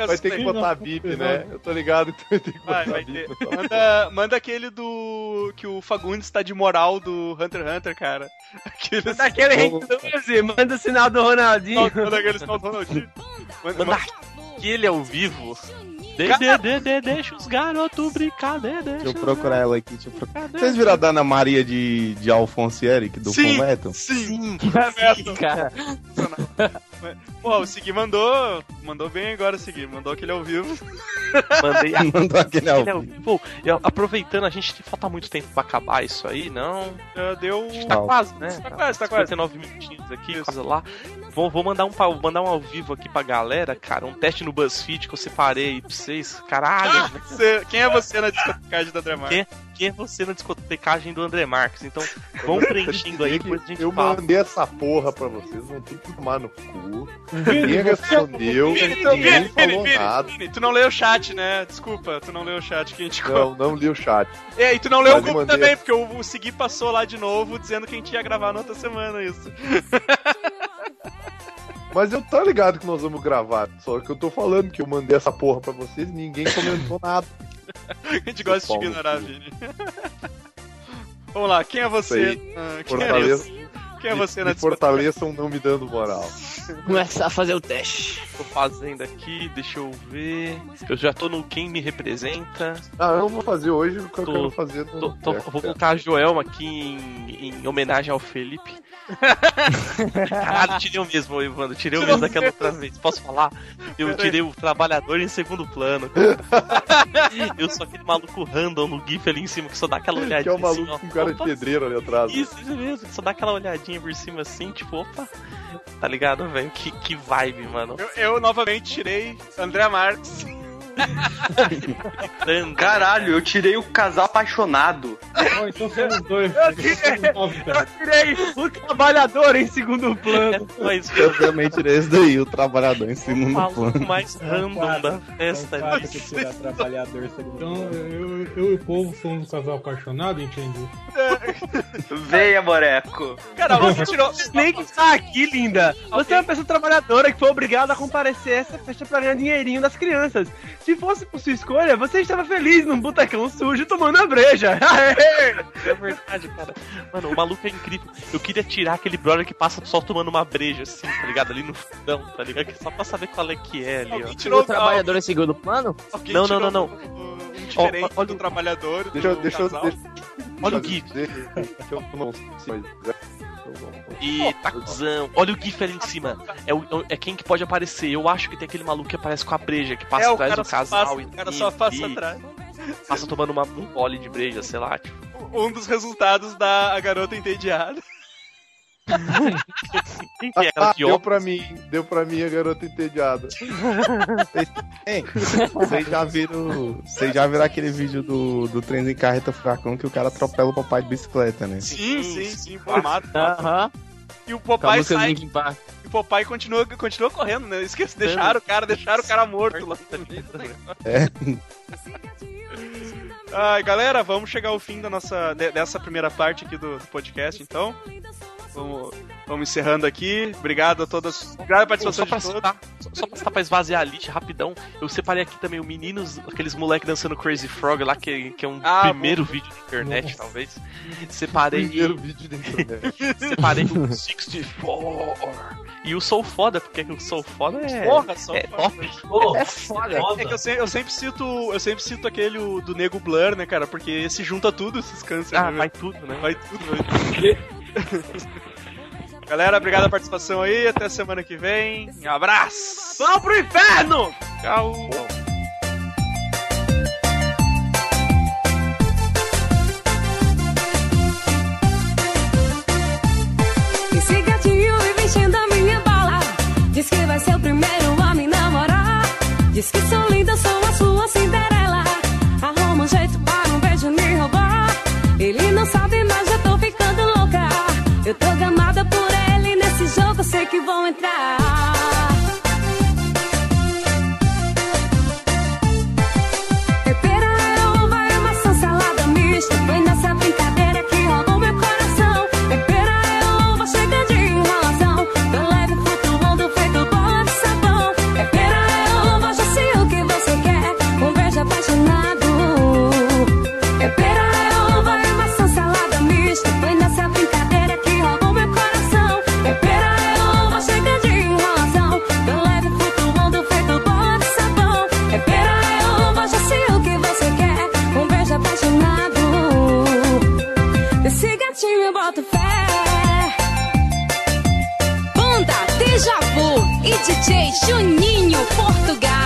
Vai ter que botar bip, né? Eu tô ligado, então vai ter que botar Vai, vai bip. ter. Manda, manda aquele do. que o Fagundes tá de moral do Hunter x Hunter, cara. Aquele. Manda aquele Henk 12, manda o sinal do Ronaldinho. Manda aquele sinal do Ronaldinho. Manda, Manda aquele ao vivo. De, de, de, de, deixa os garotos brincar, de, deixa Deixa eu procurar ela aqui. Deixa eu procurar. Vocês viram a Dana Maria de, de Alfonso Eric, do Sim, Fullmetal? Sim, Sim, cara. Pô, o Segui mandou. Mandou bem agora, Segui. Mandou aquele ao vivo. Mandei [LAUGHS] a... Mandou aquele ao vivo. Pô, eu- aproveitando, a gente falta muito tempo pra acabar isso aí, não? Já deu. Tá quase, né? Tá quase, tá quase. 59 minutinhos aqui, coisa lá. Vou, vou mandar, um, vou mandar um ao vivo aqui pra galera, cara. Um teste no BuzzFeed que eu separei aí pra vocês. Caralho, né? Você- quem é você na discotecagem da Dremar? Quem, quem é você na discotecagem do André Marques? Então, vão preenchendo aí, depois a gente Eu fala. mandei essa porra pra vocês, vão ter que tomar no cu. Ninguém respondeu, Vini, ninguém falou Vini, Vini, nada. Vini, tu não leu o chat, né? Desculpa, tu não leu o chat que a gente Não, [LAUGHS] não li o chat. É, e tu não leu o grupo mandei- também, porque o, o Segui passou lá de novo dizendo que a gente ia gravar na outra semana isso. [LAUGHS] Mas eu tô ligado que nós vamos gravar. Só que eu tô falando que eu mandei essa porra pra vocês e ninguém comentou nada. [LAUGHS] A gente gosta de ignorar. Vini. Vamos lá, quem é você? Aí. Ah, quem, é quem é você na fortaleçam não me dando moral. Começar a fazer o teste. Tô fazendo aqui, deixa eu ver. Eu já tô no Quem Me Representa. Ah, eu não vou fazer hoje o que eu quero fazer no. Tô- tô- É, vou colocar a Joelma aqui em, em homenagem ao Felipe. [LAUGHS] Caralho, tirei o mesmo, Evandro. Tirei o mesmo daquela outra vez. Posso falar? Eu tirei o trabalhador em segundo plano. cara. Eu sou aquele maluco random no GIF ali em cima que só dá aquela Que olhadinha é o maluco assim, ó. com cara de Opa, pedreiro ali atrás. né? Isso, isso mesmo, que só dá aquela olhadinha por cima assim, tipo, opa. Tá ligado, velho? Que, que vibe, mano. Eu, eu novamente tirei André Marques. Caralho, eu tirei o casal apaixonado. Ó, então somos dois. Eu tirei, eu tirei o trabalhador em segundo plano. Mas Eu também tirei esse daí, o trabalhador em o segundo maluco plano. mais random da festa Então, ali. que tirar trabalhador Então, eu, eu e o povo somos um casal apaixonado, entendi. Venha, moreco. Cara, você tirou. Nem que está aqui, linda. Você é uma pessoa trabalhadora que foi obrigada a comparecer a essa festa pra ganhar dinheirinho das crianças. Se fosse por sua escolha, você estava feliz num botecão sujo tomando a breja. [LAUGHS] É verdade, cara. Mano, o maluco é incrível. Eu queria tirar aquele brother que passa só tomando uma breja, assim, tá ligado? Ali no fundão, tá ligado? Só pra saber qual é que é ali, ó. Tirou o trabalhador em segundo plano? Alguém Não, não, não, não. Diferente olha do o- trabalhador. Deixa eu. do Deixa. Deixa, Olha o deixa dizer que eu não E tá cuzão. Olha o GIF ali em cima. É, o- é quem que pode aparecer. Eu acho que tem aquele maluco que aparece com a breja, que passa É, atrás do casal passa, e o cara só passa e atrás. passa tomando uma, um gole de breja, sei lá. Tipo. Um dos resultados da a garota entediada. Quem que é Ah, deu pra mim, deu pra mim a garota entediada. [LAUGHS] Vocês já viram. Vocês já viram aquele vídeo do, do trem em carreta furacão que o cara atropela o papai de bicicleta, né? Sim, sim, sim, formado. Aham. E o Com a Popeye música do sai. E o Popeye continua, continua correndo, né? Esqueci, deixaram o cara, deixaram o cara morto lá. É. Ai, galera, vamos chegar ao fim da nossa, de- dessa primeira parte aqui do, do podcast, então. Vamos, vamos encerrando aqui. Obrigado a todas. Obrigado a Pô, participação só, pra de todos. citar, só, só pra citar pra esvaziar a lista rapidão, eu separei aqui também o Meninos, aqueles moleques dançando Crazy Frog lá, que, que é um Ah, primeiro vídeo da internet, Nossa. talvez. Separei. Primeiro vídeo da internet. [LAUGHS] Separei o 64. E o Sou Foda, porque o Sou Foda é, Porra, só é top. É foda. É que eu sempre, eu sempre cito. Eu sempre cito aquele do Nego Blur, né, cara? Porque se junta tudo, esses cânceres. Ah, né, vai tudo, né? Vai tudo, vai tudo. [LAUGHS] Galera, obrigado pela participação aí. Até semana que vem. Um abraço. abração pro inferno! Tchau! Esse gatinho vem enchendo a minha bala. Diz que vai ser o primeiro a me namorar. Diz que sou linda, sou a sua. Que vou entrar. Portugal.